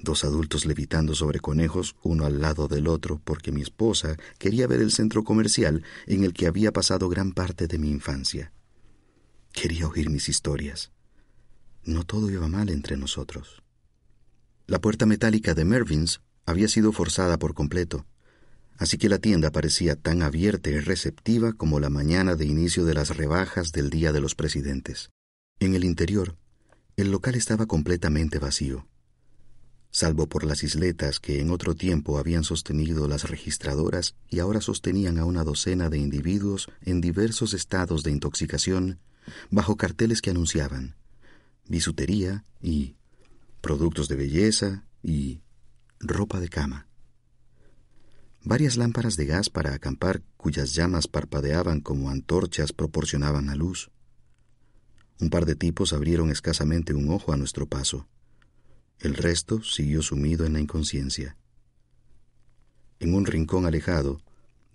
dos adultos levitando sobre conejos uno al lado del otro porque mi esposa quería ver el centro comercial en el que había pasado gran parte de mi infancia. Quería oír mis historias. No todo iba mal entre nosotros. La puerta metálica de Mervyn's había sido forzada por completo, así que la tienda parecía tan abierta y receptiva como la mañana de inicio de las rebajas del Día de los Presidentes. En el interior, el local estaba completamente vacío salvo por las isletas que en otro tiempo habían sostenido las registradoras y ahora sostenían a una docena de individuos en diversos estados de intoxicación bajo carteles que anunciaban bisutería y productos de belleza y ropa de cama. Varias lámparas de gas para acampar cuyas llamas parpadeaban como antorchas proporcionaban la luz. Un par de tipos abrieron escasamente un ojo a nuestro paso. El resto siguió sumido en la inconsciencia. En un rincón alejado,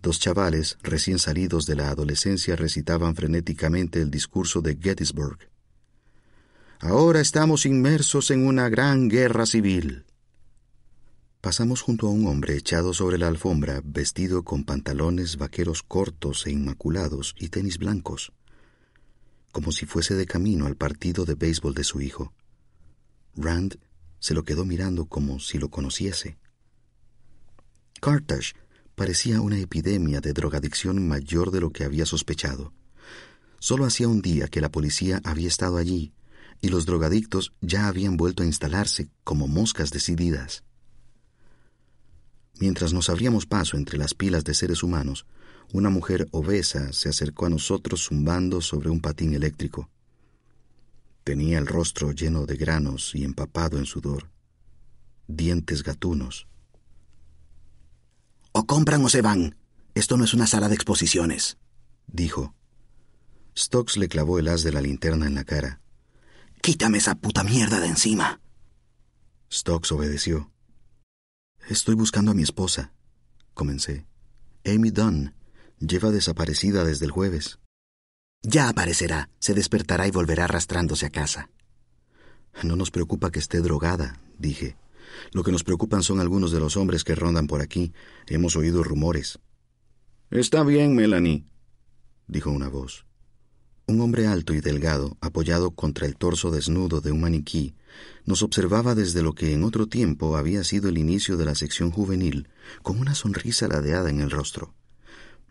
dos chavales recién salidos de la adolescencia recitaban frenéticamente el discurso de Gettysburg. Ahora estamos inmersos en una gran guerra civil. Pasamos junto a un hombre echado sobre la alfombra, vestido con pantalones vaqueros cortos e inmaculados y tenis blancos, como si fuese de camino al partido de béisbol de su hijo. Rand se lo quedó mirando como si lo conociese. Carthage parecía una epidemia de drogadicción mayor de lo que había sospechado. Solo hacía un día que la policía había estado allí y los drogadictos ya habían vuelto a instalarse como moscas decididas. Mientras nos abríamos paso entre las pilas de seres humanos, una mujer obesa se acercó a nosotros zumbando sobre un patín eléctrico. Tenía el rostro lleno de granos y empapado en sudor, dientes gatunos. O compran o se van. Esto no es una sala de exposiciones, dijo. Stokes le clavó el haz de la linterna en la cara. Quítame esa puta mierda de encima. Stokes obedeció. Estoy buscando a mi esposa, comencé. Amy Dunn lleva desaparecida desde el jueves. Ya aparecerá, se despertará y volverá arrastrándose a casa. No nos preocupa que esté drogada, dije. Lo que nos preocupan son algunos de los hombres que rondan por aquí. Hemos oído rumores. Está bien, Melanie, dijo una voz. Un hombre alto y delgado, apoyado contra el torso desnudo de un maniquí, nos observaba desde lo que en otro tiempo había sido el inicio de la sección juvenil, con una sonrisa ladeada en el rostro.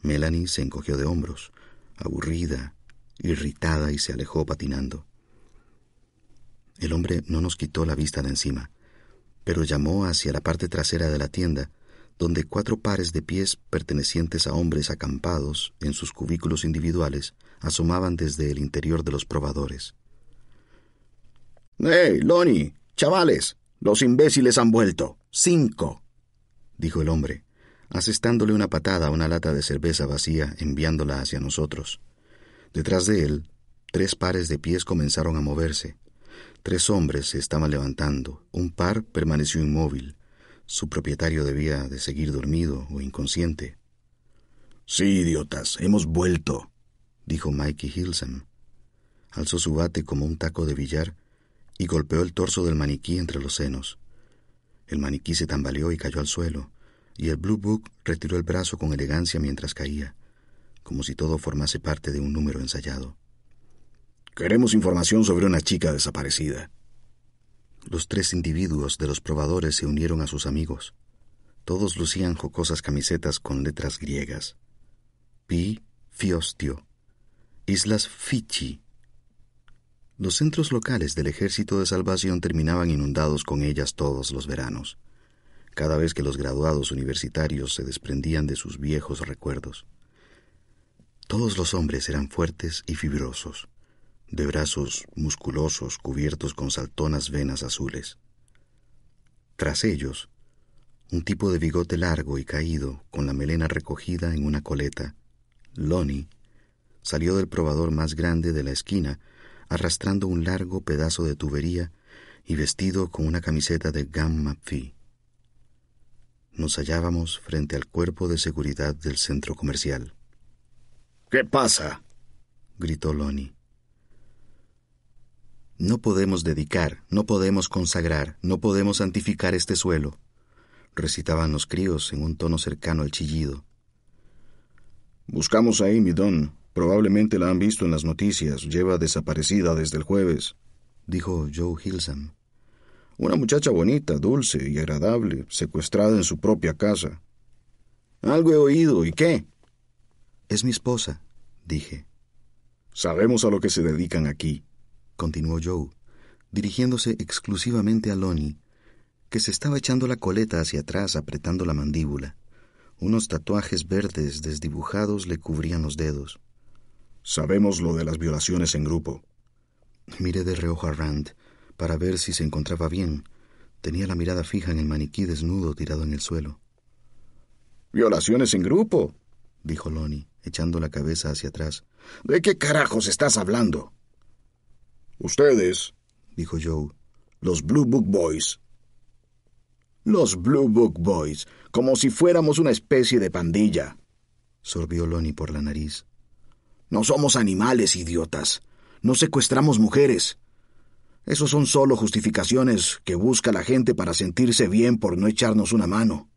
Melanie se encogió de hombros, aburrida, irritada y se alejó patinando. El hombre no nos quitó la vista de encima, pero llamó hacia la parte trasera de la tienda, donde cuatro pares de pies pertenecientes a hombres acampados en sus cubículos individuales asomaban desde el interior de los probadores. ¡Hey, Lonnie! ¡Chavales! Los imbéciles han vuelto. Cinco. dijo el hombre, asestándole una patada a una lata de cerveza vacía, enviándola hacia nosotros. Detrás de él, tres pares de pies comenzaron a moverse. Tres hombres se estaban levantando. Un par permaneció inmóvil. Su propietario debía de seguir dormido o inconsciente. Sí, idiotas, hemos vuelto, dijo Mikey Hilsam. Alzó su bate como un taco de billar y golpeó el torso del maniquí entre los senos. El maniquí se tambaleó y cayó al suelo, y el Blue Book retiró el brazo con elegancia mientras caía como si todo formase parte de un número ensayado. Queremos información sobre una chica desaparecida. Los tres individuos de los probadores se unieron a sus amigos. Todos lucían jocosas camisetas con letras griegas. Pi Fiostio. Islas Fichi. Los centros locales del Ejército de Salvación terminaban inundados con ellas todos los veranos, cada vez que los graduados universitarios se desprendían de sus viejos recuerdos. Todos los hombres eran fuertes y fibrosos, de brazos musculosos cubiertos con saltonas venas azules. Tras ellos, Un tipo de bigote largo y caído, con la melena recogida en una coleta, Lonnie, salió del probador más grande de la esquina, arrastrando un largo pedazo de tubería y vestido con una camiseta de Gamma Phi. Nos hallábamos frente al cuerpo de seguridad del centro comercial. ¿Qué pasa? gritó Lonnie. No podemos dedicar, no podemos consagrar, no podemos santificar este suelo, recitaban los críos en un tono cercano al chillido. Buscamos a Amy Dunn. Probablemente la han visto en las noticias. Lleva desaparecida desde el jueves, dijo Joe Hilsam. Una muchacha bonita, dulce y agradable, secuestrada en su propia casa. Algo he oído, ¿y qué? Es mi esposa, dije. Sabemos a lo que se dedican aquí, continuó Joe, dirigiéndose exclusivamente a Lonnie, que se estaba echando la coleta hacia atrás apretando la mandíbula. Unos tatuajes verdes desdibujados le cubrían los dedos. Sabemos lo de las violaciones en grupo. Miré de reojo a Rand para ver si se encontraba bien. Tenía la mirada fija en el maniquí desnudo tirado en el suelo. ¿Violaciones en grupo? dijo Lonnie, echando la cabeza hacia atrás. ¿De qué carajos estás hablando? Ustedes, dijo Joe, los Blue Book Boys. Los Blue Book Boys, como si fuéramos una especie de pandilla. Sorbió Lonnie por la nariz. No somos animales, idiotas. No secuestramos mujeres. Esos son solo justificaciones que busca la gente para sentirse bien por no echarnos una mano.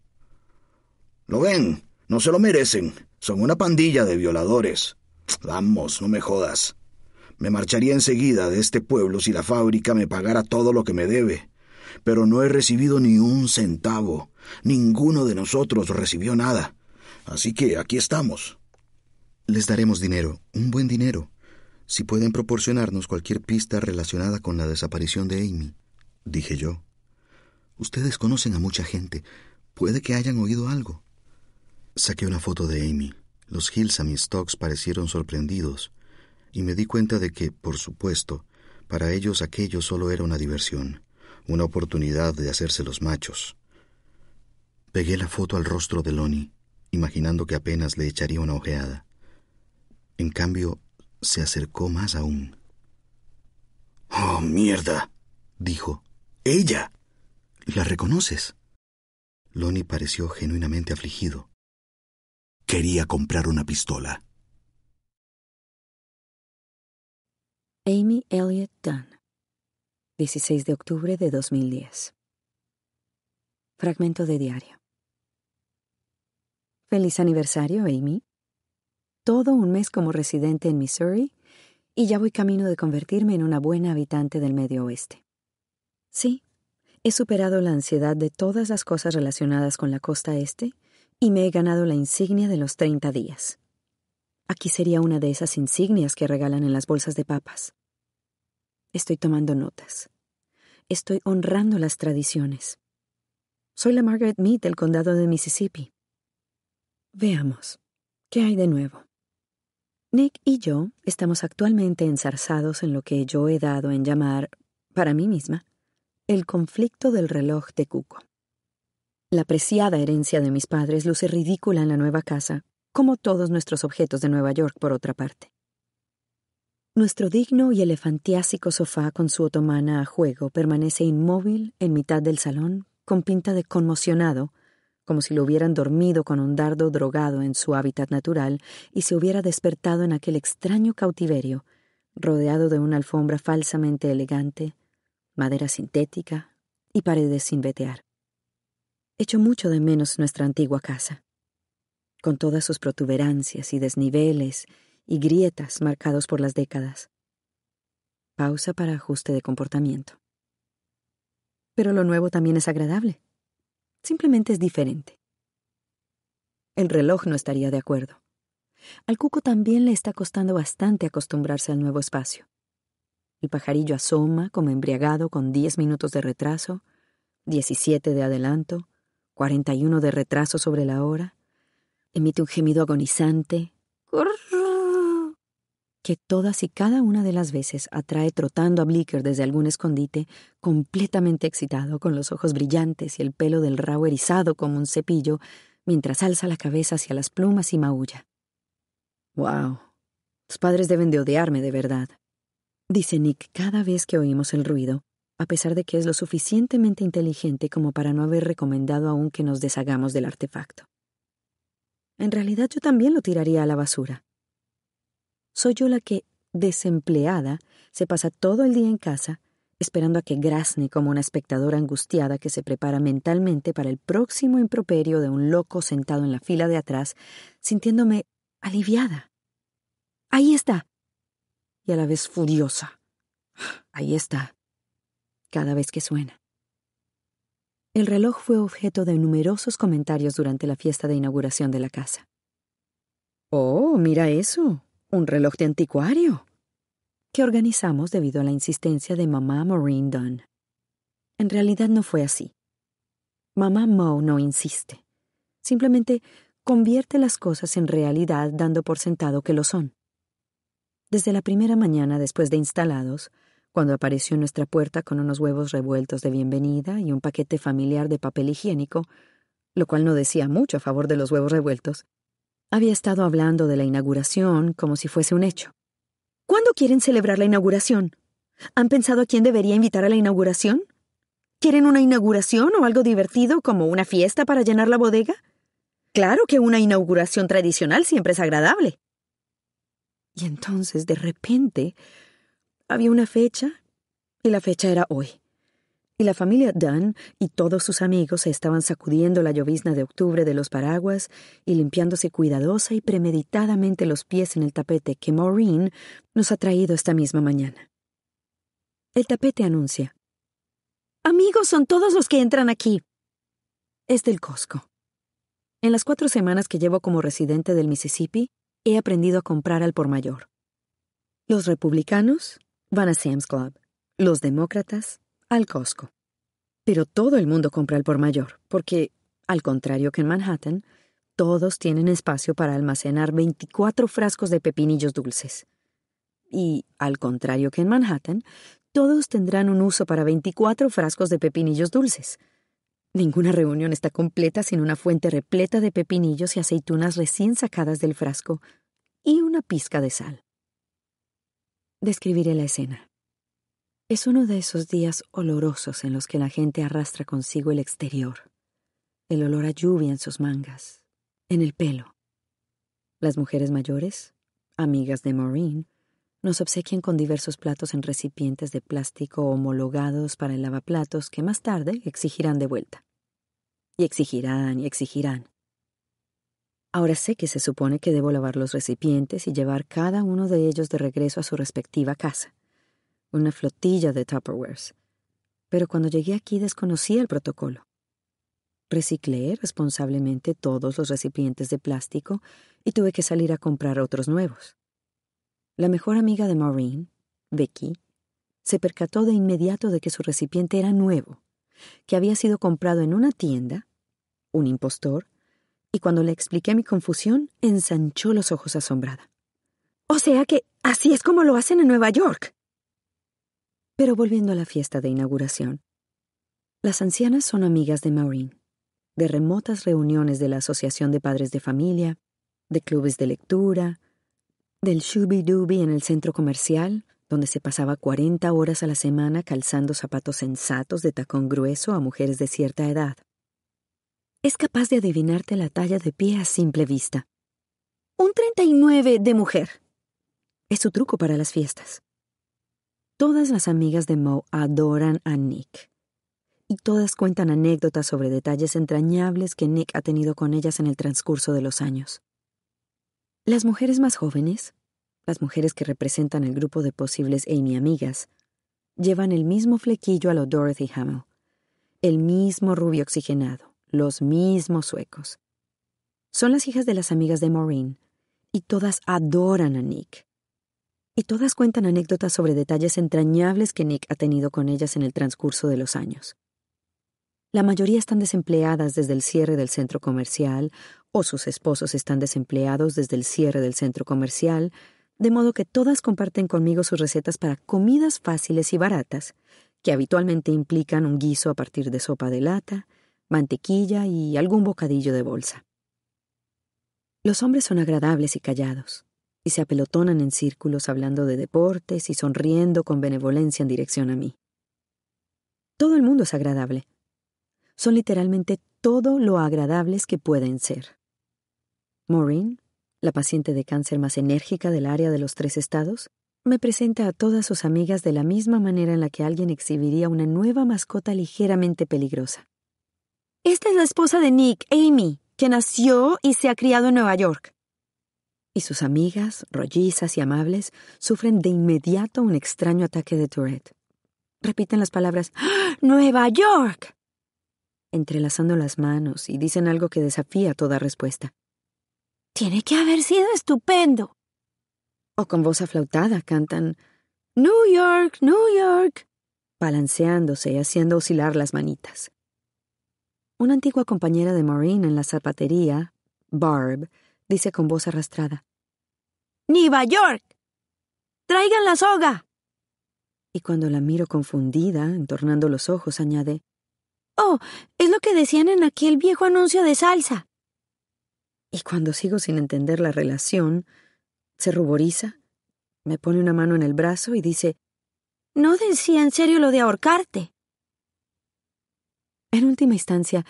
¿Lo ven? No se lo merecen. Son una pandilla de violadores. Vamos, no me jodas. Me marcharía enseguida de este pueblo si la fábrica me pagara todo lo que me debe. Pero no he recibido ni un centavo. Ninguno de nosotros recibió nada. Así que aquí estamos. Les daremos dinero, un buen dinero si pueden proporcionarnos cualquier pista relacionada con la desaparición de Amy, dije yo. Ustedes conocen a mucha gente. Puede que hayan oído algo. Saqué una foto de Amy. Los Hills y Stocks parecieron sorprendidos, y me di cuenta de que, por supuesto, para ellos aquello solo era una diversión, una oportunidad de hacerse los machos. Pegué la foto al rostro de Lonnie, imaginando que apenas le echaría una ojeada. En cambio, se acercó más aún. Oh, mierda, dijo. Ella. ¿La reconoces? Lonnie pareció genuinamente afligido. Quería comprar una pistola. Amy Elliott Dunn, 16 de octubre de 2010. Fragmento de diario. Feliz aniversario, Amy todo un mes como residente en Missouri y ya voy camino de convertirme en una buena habitante del medio oeste. Sí, he superado la ansiedad de todas las cosas relacionadas con la costa este y me he ganado la insignia de los 30 días. Aquí sería una de esas insignias que regalan en las bolsas de papas. Estoy tomando notas. Estoy honrando las tradiciones. Soy la Margaret Mead del condado de Mississippi. Veamos, ¿qué hay de nuevo? Nick y yo estamos actualmente enzarzados en lo que yo he dado en llamar, para mí misma, el conflicto del reloj de Cuco. La preciada herencia de mis padres luce ridícula en la nueva casa, como todos nuestros objetos de Nueva York, por otra parte. Nuestro digno y elefantiásico sofá con su otomana a juego permanece inmóvil en mitad del salón, con pinta de conmocionado, como si lo hubieran dormido con un dardo drogado en su hábitat natural y se hubiera despertado en aquel extraño cautiverio, rodeado de una alfombra falsamente elegante, madera sintética y paredes sin vetear. Echo mucho de menos nuestra antigua casa, con todas sus protuberancias y desniveles y grietas marcados por las décadas. Pausa para ajuste de comportamiento. Pero lo nuevo también es agradable. Simplemente es diferente. El reloj no estaría de acuerdo. Al cuco también le está costando bastante acostumbrarse al nuevo espacio. El pajarillo asoma como embriagado con diez minutos de retraso, diecisiete de adelanto, cuarenta y uno de retraso sobre la hora. Emite un gemido agonizante. que todas y cada una de las veces atrae trotando a Blicker desde algún escondite, completamente excitado, con los ojos brillantes y el pelo del rabo erizado como un cepillo, mientras alza la cabeza hacia las plumas y maulla. ¡Wow! Tus padres deben de odiarme de verdad, dice Nick cada vez que oímos el ruido, a pesar de que es lo suficientemente inteligente como para no haber recomendado aún que nos deshagamos del artefacto. En realidad yo también lo tiraría a la basura. Soy yo la que, desempleada, se pasa todo el día en casa, esperando a que grazne como una espectadora angustiada que se prepara mentalmente para el próximo improperio de un loco sentado en la fila de atrás, sintiéndome aliviada. Ahí está. Y a la vez furiosa. Ahí está. Cada vez que suena. El reloj fue objeto de numerosos comentarios durante la fiesta de inauguración de la casa. Oh, mira eso, un reloj de anticuario, que organizamos debido a la insistencia de mamá Maureen Dunn. En realidad no fue así. Mamá Mo no insiste. Simplemente convierte las cosas en realidad dando por sentado que lo son. Desde la primera mañana después de instalados, cuando apareció en nuestra puerta con unos huevos revueltos de bienvenida y un paquete familiar de papel higiénico, lo cual no decía mucho a favor de los huevos revueltos, había estado hablando de la inauguración como si fuese un hecho. ¿Cuándo quieren celebrar la inauguración? ¿Han pensado a quién debería invitar a la inauguración? ¿Quieren una inauguración o algo divertido como una fiesta para llenar la bodega? Claro que una inauguración tradicional siempre es agradable. Y entonces, de repente, había una fecha y la fecha era hoy y la familia Dunn y todos sus amigos se estaban sacudiendo la llovizna de octubre de los paraguas y limpiándose cuidadosa y premeditadamente los pies en el tapete que Maureen nos ha traído esta misma mañana. El tapete anuncia. Amigos son todos los que entran aquí. Es del Costco. En las cuatro semanas que llevo como residente del Mississippi, he aprendido a comprar al por mayor. Los republicanos van a Sam's Club. Los demócratas al Costco. Pero todo el mundo compra al por mayor, porque, al contrario que en Manhattan, todos tienen espacio para almacenar 24 frascos de pepinillos dulces. Y, al contrario que en Manhattan, todos tendrán un uso para 24 frascos de pepinillos dulces. Ninguna reunión está completa sin una fuente repleta de pepinillos y aceitunas recién sacadas del frasco y una pizca de sal. Describiré la escena. Es uno de esos días olorosos en los que la gente arrastra consigo el exterior, el olor a lluvia en sus mangas, en el pelo. Las mujeres mayores, amigas de Maureen, nos obsequian con diversos platos en recipientes de plástico homologados para el lavaplatos que más tarde exigirán de vuelta. Y exigirán y exigirán. Ahora sé que se supone que debo lavar los recipientes y llevar cada uno de ellos de regreso a su respectiva casa una flotilla de Tupperwares. Pero cuando llegué aquí desconocía el protocolo. Reciclé responsablemente todos los recipientes de plástico y tuve que salir a comprar otros nuevos. La mejor amiga de Maureen, Becky, se percató de inmediato de que su recipiente era nuevo, que había sido comprado en una tienda, un impostor, y cuando le expliqué mi confusión, ensanchó los ojos asombrada. O sea que así es como lo hacen en Nueva York. Pero volviendo a la fiesta de inauguración, las ancianas son amigas de Maureen, de remotas reuniones de la Asociación de Padres de Familia, de clubes de lectura, del Shooby-Dooby en el centro comercial, donde se pasaba 40 horas a la semana calzando zapatos sensatos de tacón grueso a mujeres de cierta edad. Es capaz de adivinarte la talla de pie a simple vista. Un 39 de mujer. Es su truco para las fiestas. Todas las amigas de Mo adoran a Nick. Y todas cuentan anécdotas sobre detalles entrañables que Nick ha tenido con ellas en el transcurso de los años. Las mujeres más jóvenes, las mujeres que representan el grupo de posibles Amy amigas, llevan el mismo flequillo a lo Dorothy Hamill, el mismo rubio oxigenado, los mismos suecos. Son las hijas de las amigas de Maureen, y todas adoran a Nick y todas cuentan anécdotas sobre detalles entrañables que Nick ha tenido con ellas en el transcurso de los años. La mayoría están desempleadas desde el cierre del centro comercial, o sus esposos están desempleados desde el cierre del centro comercial, de modo que todas comparten conmigo sus recetas para comidas fáciles y baratas, que habitualmente implican un guiso a partir de sopa de lata, mantequilla y algún bocadillo de bolsa. Los hombres son agradables y callados, y se apelotonan en círculos hablando de deportes y sonriendo con benevolencia en dirección a mí. Todo el mundo es agradable. Son literalmente todo lo agradables que pueden ser. Maureen, la paciente de cáncer más enérgica del área de los tres estados, me presenta a todas sus amigas de la misma manera en la que alguien exhibiría una nueva mascota ligeramente peligrosa. Esta es la esposa de Nick, Amy, que nació y se ha criado en Nueva York. Y sus amigas, rollizas y amables, sufren de inmediato un extraño ataque de Tourette. Repiten las palabras ¡Ah! Nueva York, entrelazando las manos y dicen algo que desafía toda respuesta. Tiene que haber sido estupendo. O con voz aflautada cantan New York, New York, balanceándose y haciendo oscilar las manitas. Una antigua compañera de Maureen en la zapatería, Barb, dice con voz arrastrada Nueva York. Traigan la soga. Y cuando la miro confundida, entornando los ojos, añade Oh, es lo que decían en aquel viejo anuncio de salsa. Y cuando sigo sin entender la relación, se ruboriza, me pone una mano en el brazo y dice, No decía en serio lo de ahorcarte. En última instancia,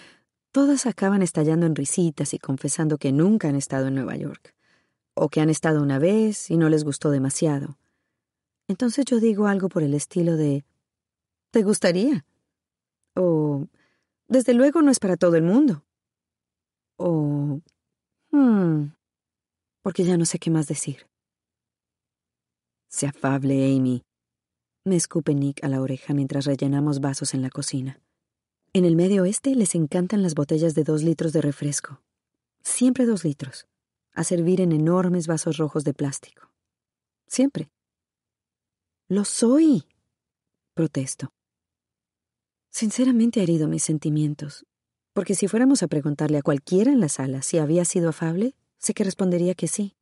todas acaban estallando en risitas y confesando que nunca han estado en Nueva York, o que han estado una vez y no les gustó demasiado. Entonces yo digo algo por el estilo de, ¿te gustaría? O, desde luego no es para todo el mundo. O, Hmm. Porque ya no sé qué más decir. Sea afable, Amy. Me escupe Nick a la oreja mientras rellenamos vasos en la cocina. En el medio oeste les encantan las botellas de dos litros de refresco. Siempre dos litros. A servir en enormes vasos rojos de plástico. Siempre. Lo soy. Protesto. Sinceramente ha herido mis sentimientos, porque si fuéramos a preguntarle a cualquiera en la sala si había sido afable, sé que respondería que sí.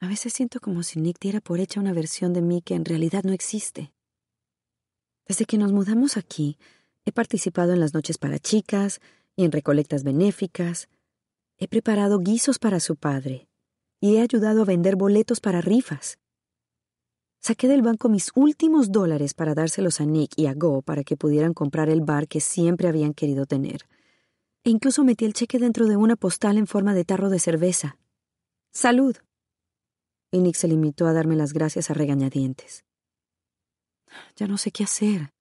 A veces siento como si Nick diera por hecha una versión de mí que en realidad no existe. Desde que nos mudamos aquí, he participado en las noches para chicas y en recolectas benéficas. He preparado guisos para su padre y he ayudado a vender boletos para rifas. Saqué del banco mis últimos dólares para dárselos a Nick y a Go para que pudieran comprar el bar que siempre habían querido tener. E incluso metí el cheque dentro de una postal en forma de tarro de cerveza. ¡Salud! Y Nick se limitó a darme las gracias a regañadientes. Ya no sé qué hacer.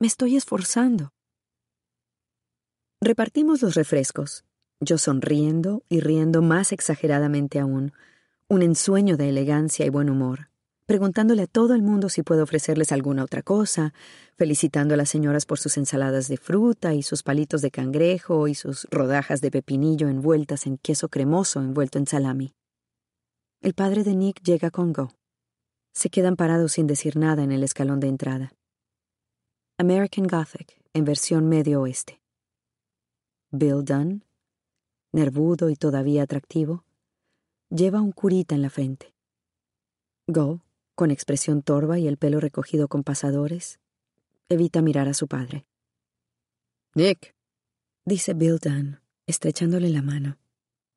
Me estoy esforzando. Repartimos los refrescos, yo sonriendo y riendo más exageradamente aún, un ensueño de elegancia y buen humor preguntándole a todo el mundo si puedo ofrecerles alguna otra cosa, felicitando a las señoras por sus ensaladas de fruta y sus palitos de cangrejo y sus rodajas de pepinillo envueltas en queso cremoso envuelto en salami. El padre de Nick llega con Go. Se quedan parados sin decir nada en el escalón de entrada. American Gothic, en versión medio oeste. Bill Dunn, nervudo y todavía atractivo, lleva un curita en la frente. Go, con expresión torva y el pelo recogido con pasadores, evita mirar a su padre. Nick, dice Bill Dunn, estrechándole la mano,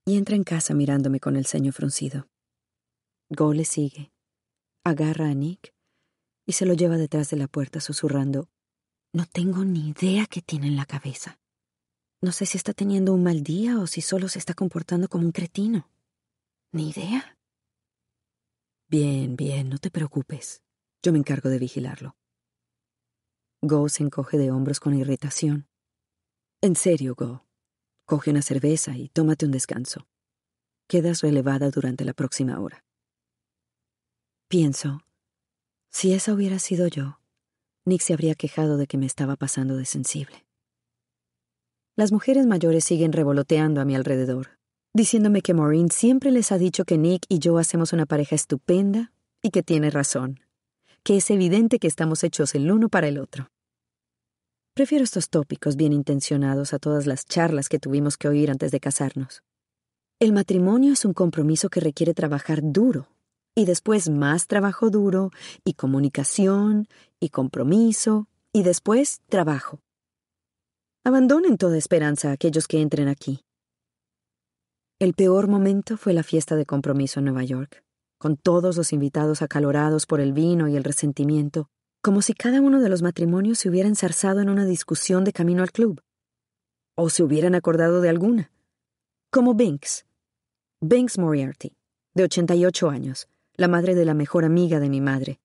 y entra en casa mirándome con el ceño fruncido. Go le sigue, agarra a Nick y se lo lleva detrás de la puerta susurrando, No tengo ni idea qué tiene en la cabeza. No sé si está teniendo un mal día o si solo se está comportando como un cretino. Ni idea. Bien, bien, no te preocupes. Yo me encargo de vigilarlo. Go se encoge de hombros con irritación. En serio, Go. Coge una cerveza y tómate un descanso. Quedas relevada durante la próxima hora. Pienso, si esa hubiera sido yo, Nick se habría quejado de que me estaba pasando de sensible. Las mujeres mayores siguen revoloteando a mi alrededor, diciéndome que Maureen siempre les ha dicho que Nick y yo hacemos una pareja estupenda y que tiene razón, que es evidente que estamos hechos el uno para el otro. Prefiero estos tópicos bien intencionados a todas las charlas que tuvimos que oír antes de casarnos. El matrimonio es un compromiso que requiere trabajar duro Y después más trabajo duro, y comunicación, y compromiso, y después trabajo. Abandonen toda esperanza a aquellos que entren aquí. El peor momento fue la fiesta de compromiso en Nueva York, con todos los invitados acalorados por el vino y el resentimiento, como si cada uno de los matrimonios se hubiera ensarzado en una discusión de camino al club. O se hubieran acordado de alguna. Como Binks. Binks Moriarty, de 88 años, la madre de la mejor amiga de mi madre,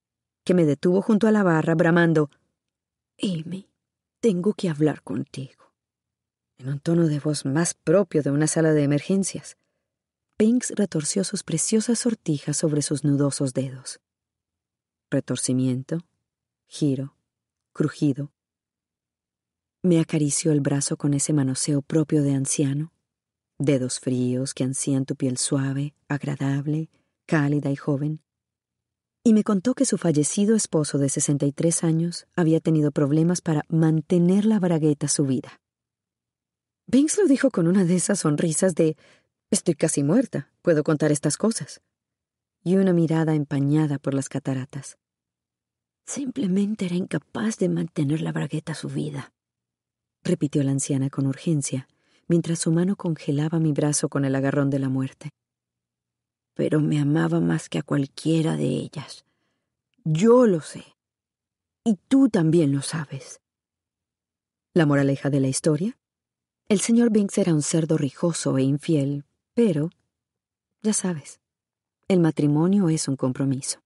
que me detuvo junto a la barra bramando Amy, tengo que hablar contigo. En un tono de voz más propio de una sala de emergencias. Binks retorció sus preciosas sortijas sobre sus nudosos dedos. Retorcimiento, giro, crujido. Me acarició el brazo con ese manoseo propio de anciano, dedos fríos que ansían tu piel suave, agradable, cálida y joven. Y me contó que su fallecido esposo de 63 años había tenido problemas para mantener la bragueta subida. Binks lo dijo con una de esas sonrisas de Estoy casi muerta, puedo contar estas cosas. Y una mirada empañada por las cataratas. Simplemente era incapaz de mantener la bragueta subida, repitió la anciana con urgencia, mientras su mano congelaba mi brazo con el agarrón de la muerte. Pero me amaba más que a cualquiera de ellas. Yo lo sé. Y tú también lo sabes. La moraleja de la historia. El señor Binks era un cerdo rijoso e infiel, pero, ya sabes, el matrimonio es un compromiso.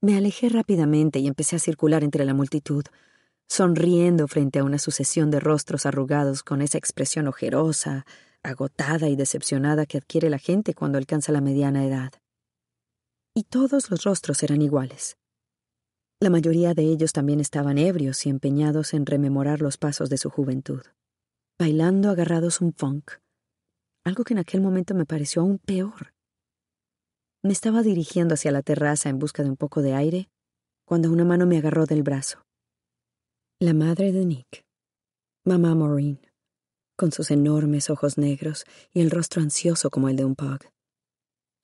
Me alejé rápidamente y empecé a circular entre la multitud, sonriendo frente a una sucesión de rostros arrugados con esa expresión ojerosa, agotada y decepcionada que adquiere la gente cuando alcanza la mediana edad. Y todos los rostros eran iguales. La mayoría de ellos también estaban ebrios y empeñados en rememorar los pasos de su juventud, bailando agarrados un funk, algo que en aquel momento me pareció aún peor. Me estaba dirigiendo hacia la terraza en busca de un poco de aire cuando una mano me agarró del brazo. La madre de Nick, mamá Maureen, con sus enormes ojos negros y el rostro ansioso como el de un pug.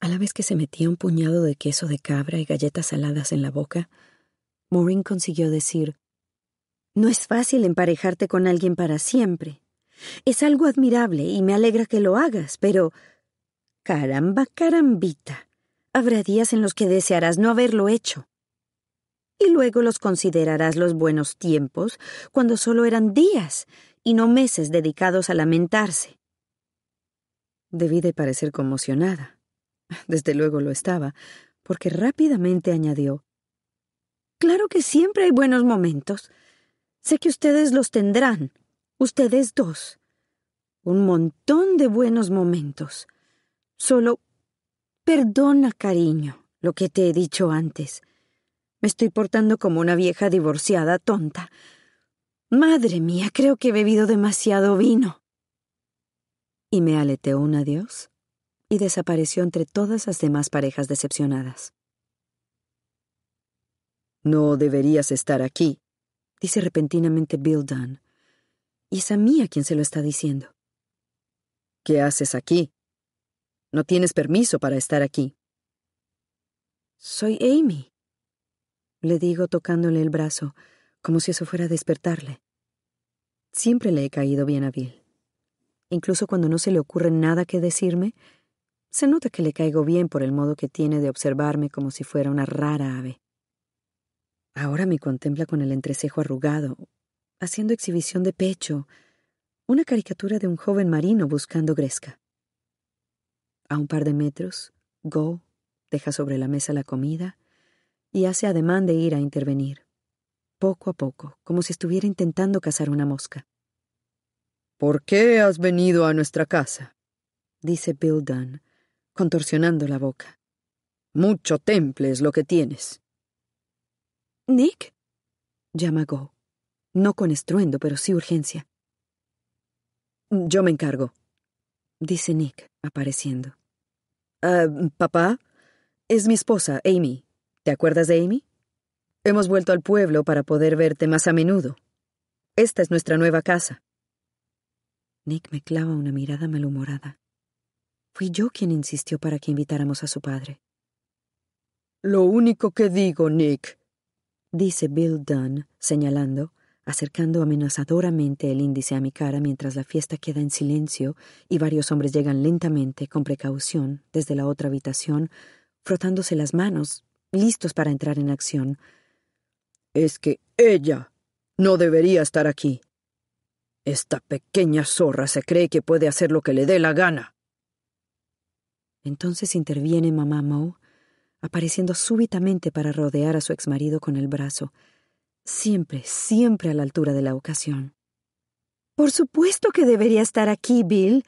A la vez que se metía un puñado de queso de cabra y galletas saladas en la boca, Maureen consiguió decir, No es fácil emparejarte con alguien para siempre. Es algo admirable y me alegra que lo hagas, pero... Caramba, carambita. Habrá días en los que desearás no haberlo hecho. Y luego los considerarás los buenos tiempos, cuando solo eran días y no meses dedicados a lamentarse. Debí de parecer conmocionada. Desde luego lo estaba, porque rápidamente añadió Claro que siempre hay buenos momentos. Sé que ustedes los tendrán, ustedes dos. Un montón de buenos momentos. Solo Perdona, cariño, lo que te he dicho antes. Me estoy portando como una vieja divorciada tonta. Madre mía, creo que he bebido demasiado vino. Y me aleteó un adiós y desapareció entre todas las demás parejas decepcionadas. No deberías estar aquí, dice repentinamente Bill Dunn. Y es a mí a quien se lo está diciendo. ¿Qué haces aquí? No tienes permiso para estar aquí. Soy Amy, le digo tocándole el brazo, como si eso fuera a despertarle. Siempre le he caído bien a Bill. Incluso cuando no se le ocurre nada que decirme, se nota que le caigo bien por el modo que tiene de observarme como si fuera una rara ave. Ahora me contempla con el entrecejo arrugado, haciendo exhibición de pecho, una caricatura de un joven marino buscando gresca. A un par de metros, Go deja sobre la mesa la comida y hace ademán de ir a intervenir, poco a poco, como si estuviera intentando cazar una mosca. ¿Por qué has venido a nuestra casa? dice Bill Dunn, contorsionando la boca. Mucho temple es lo que tienes. Nick, llama Go, no con estruendo, pero sí urgencia. Yo me encargo, dice Nick, apareciendo. Ah, papá, es mi esposa, Amy. ¿Te acuerdas de Amy? Hemos vuelto al pueblo para poder verte más a menudo. Esta es nuestra nueva casa. Nick me clava una mirada malhumorada. Fui yo quien insistió para que invitáramos a su padre. Lo único que digo, Nick, dice Bill Dunn, señalando, acercando amenazadoramente el índice a mi cara mientras la fiesta queda en silencio y varios hombres llegan lentamente, con precaución, desde la otra habitación, frotándose las manos, listos para entrar en acción. Es que ella no debería estar aquí. Esta pequeña zorra se cree que puede hacer lo que le dé la gana. Entonces interviene mamá Moe, apareciendo súbitamente para rodear a su exmarido con el brazo, siempre, siempre a la altura de la ocasión. Por supuesto que debería estar aquí, Bill.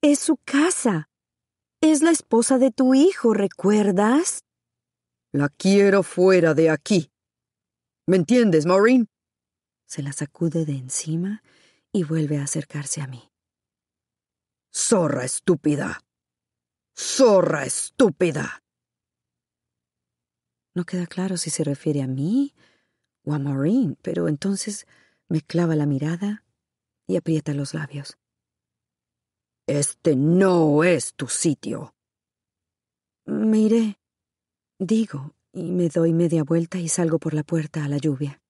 Es su casa. Es la esposa de tu hijo, ¿recuerdas? La quiero fuera de aquí. ¿Me entiendes, Maureen? Se la sacude de encima y vuelve a acercarse a mí. Zorra estúpida. Zorra estúpida. No queda claro si se refiere a mí o a Maureen, pero entonces me clava la mirada y aprieta los labios. Este no es tu sitio. Me iré, digo, y me doy media vuelta y salgo por la puerta a la lluvia.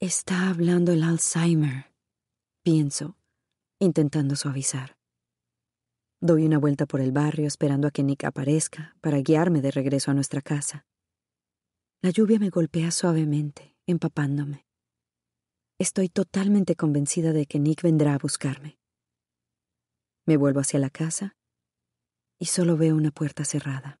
Está hablando el Alzheimer, pienso, intentando suavizar. Doy una vuelta por el barrio esperando a que Nick aparezca para guiarme de regreso a nuestra casa. La lluvia me golpea suavemente, empapándome. Estoy totalmente convencida de que Nick vendrá a buscarme. Me vuelvo hacia la casa y solo veo una puerta cerrada.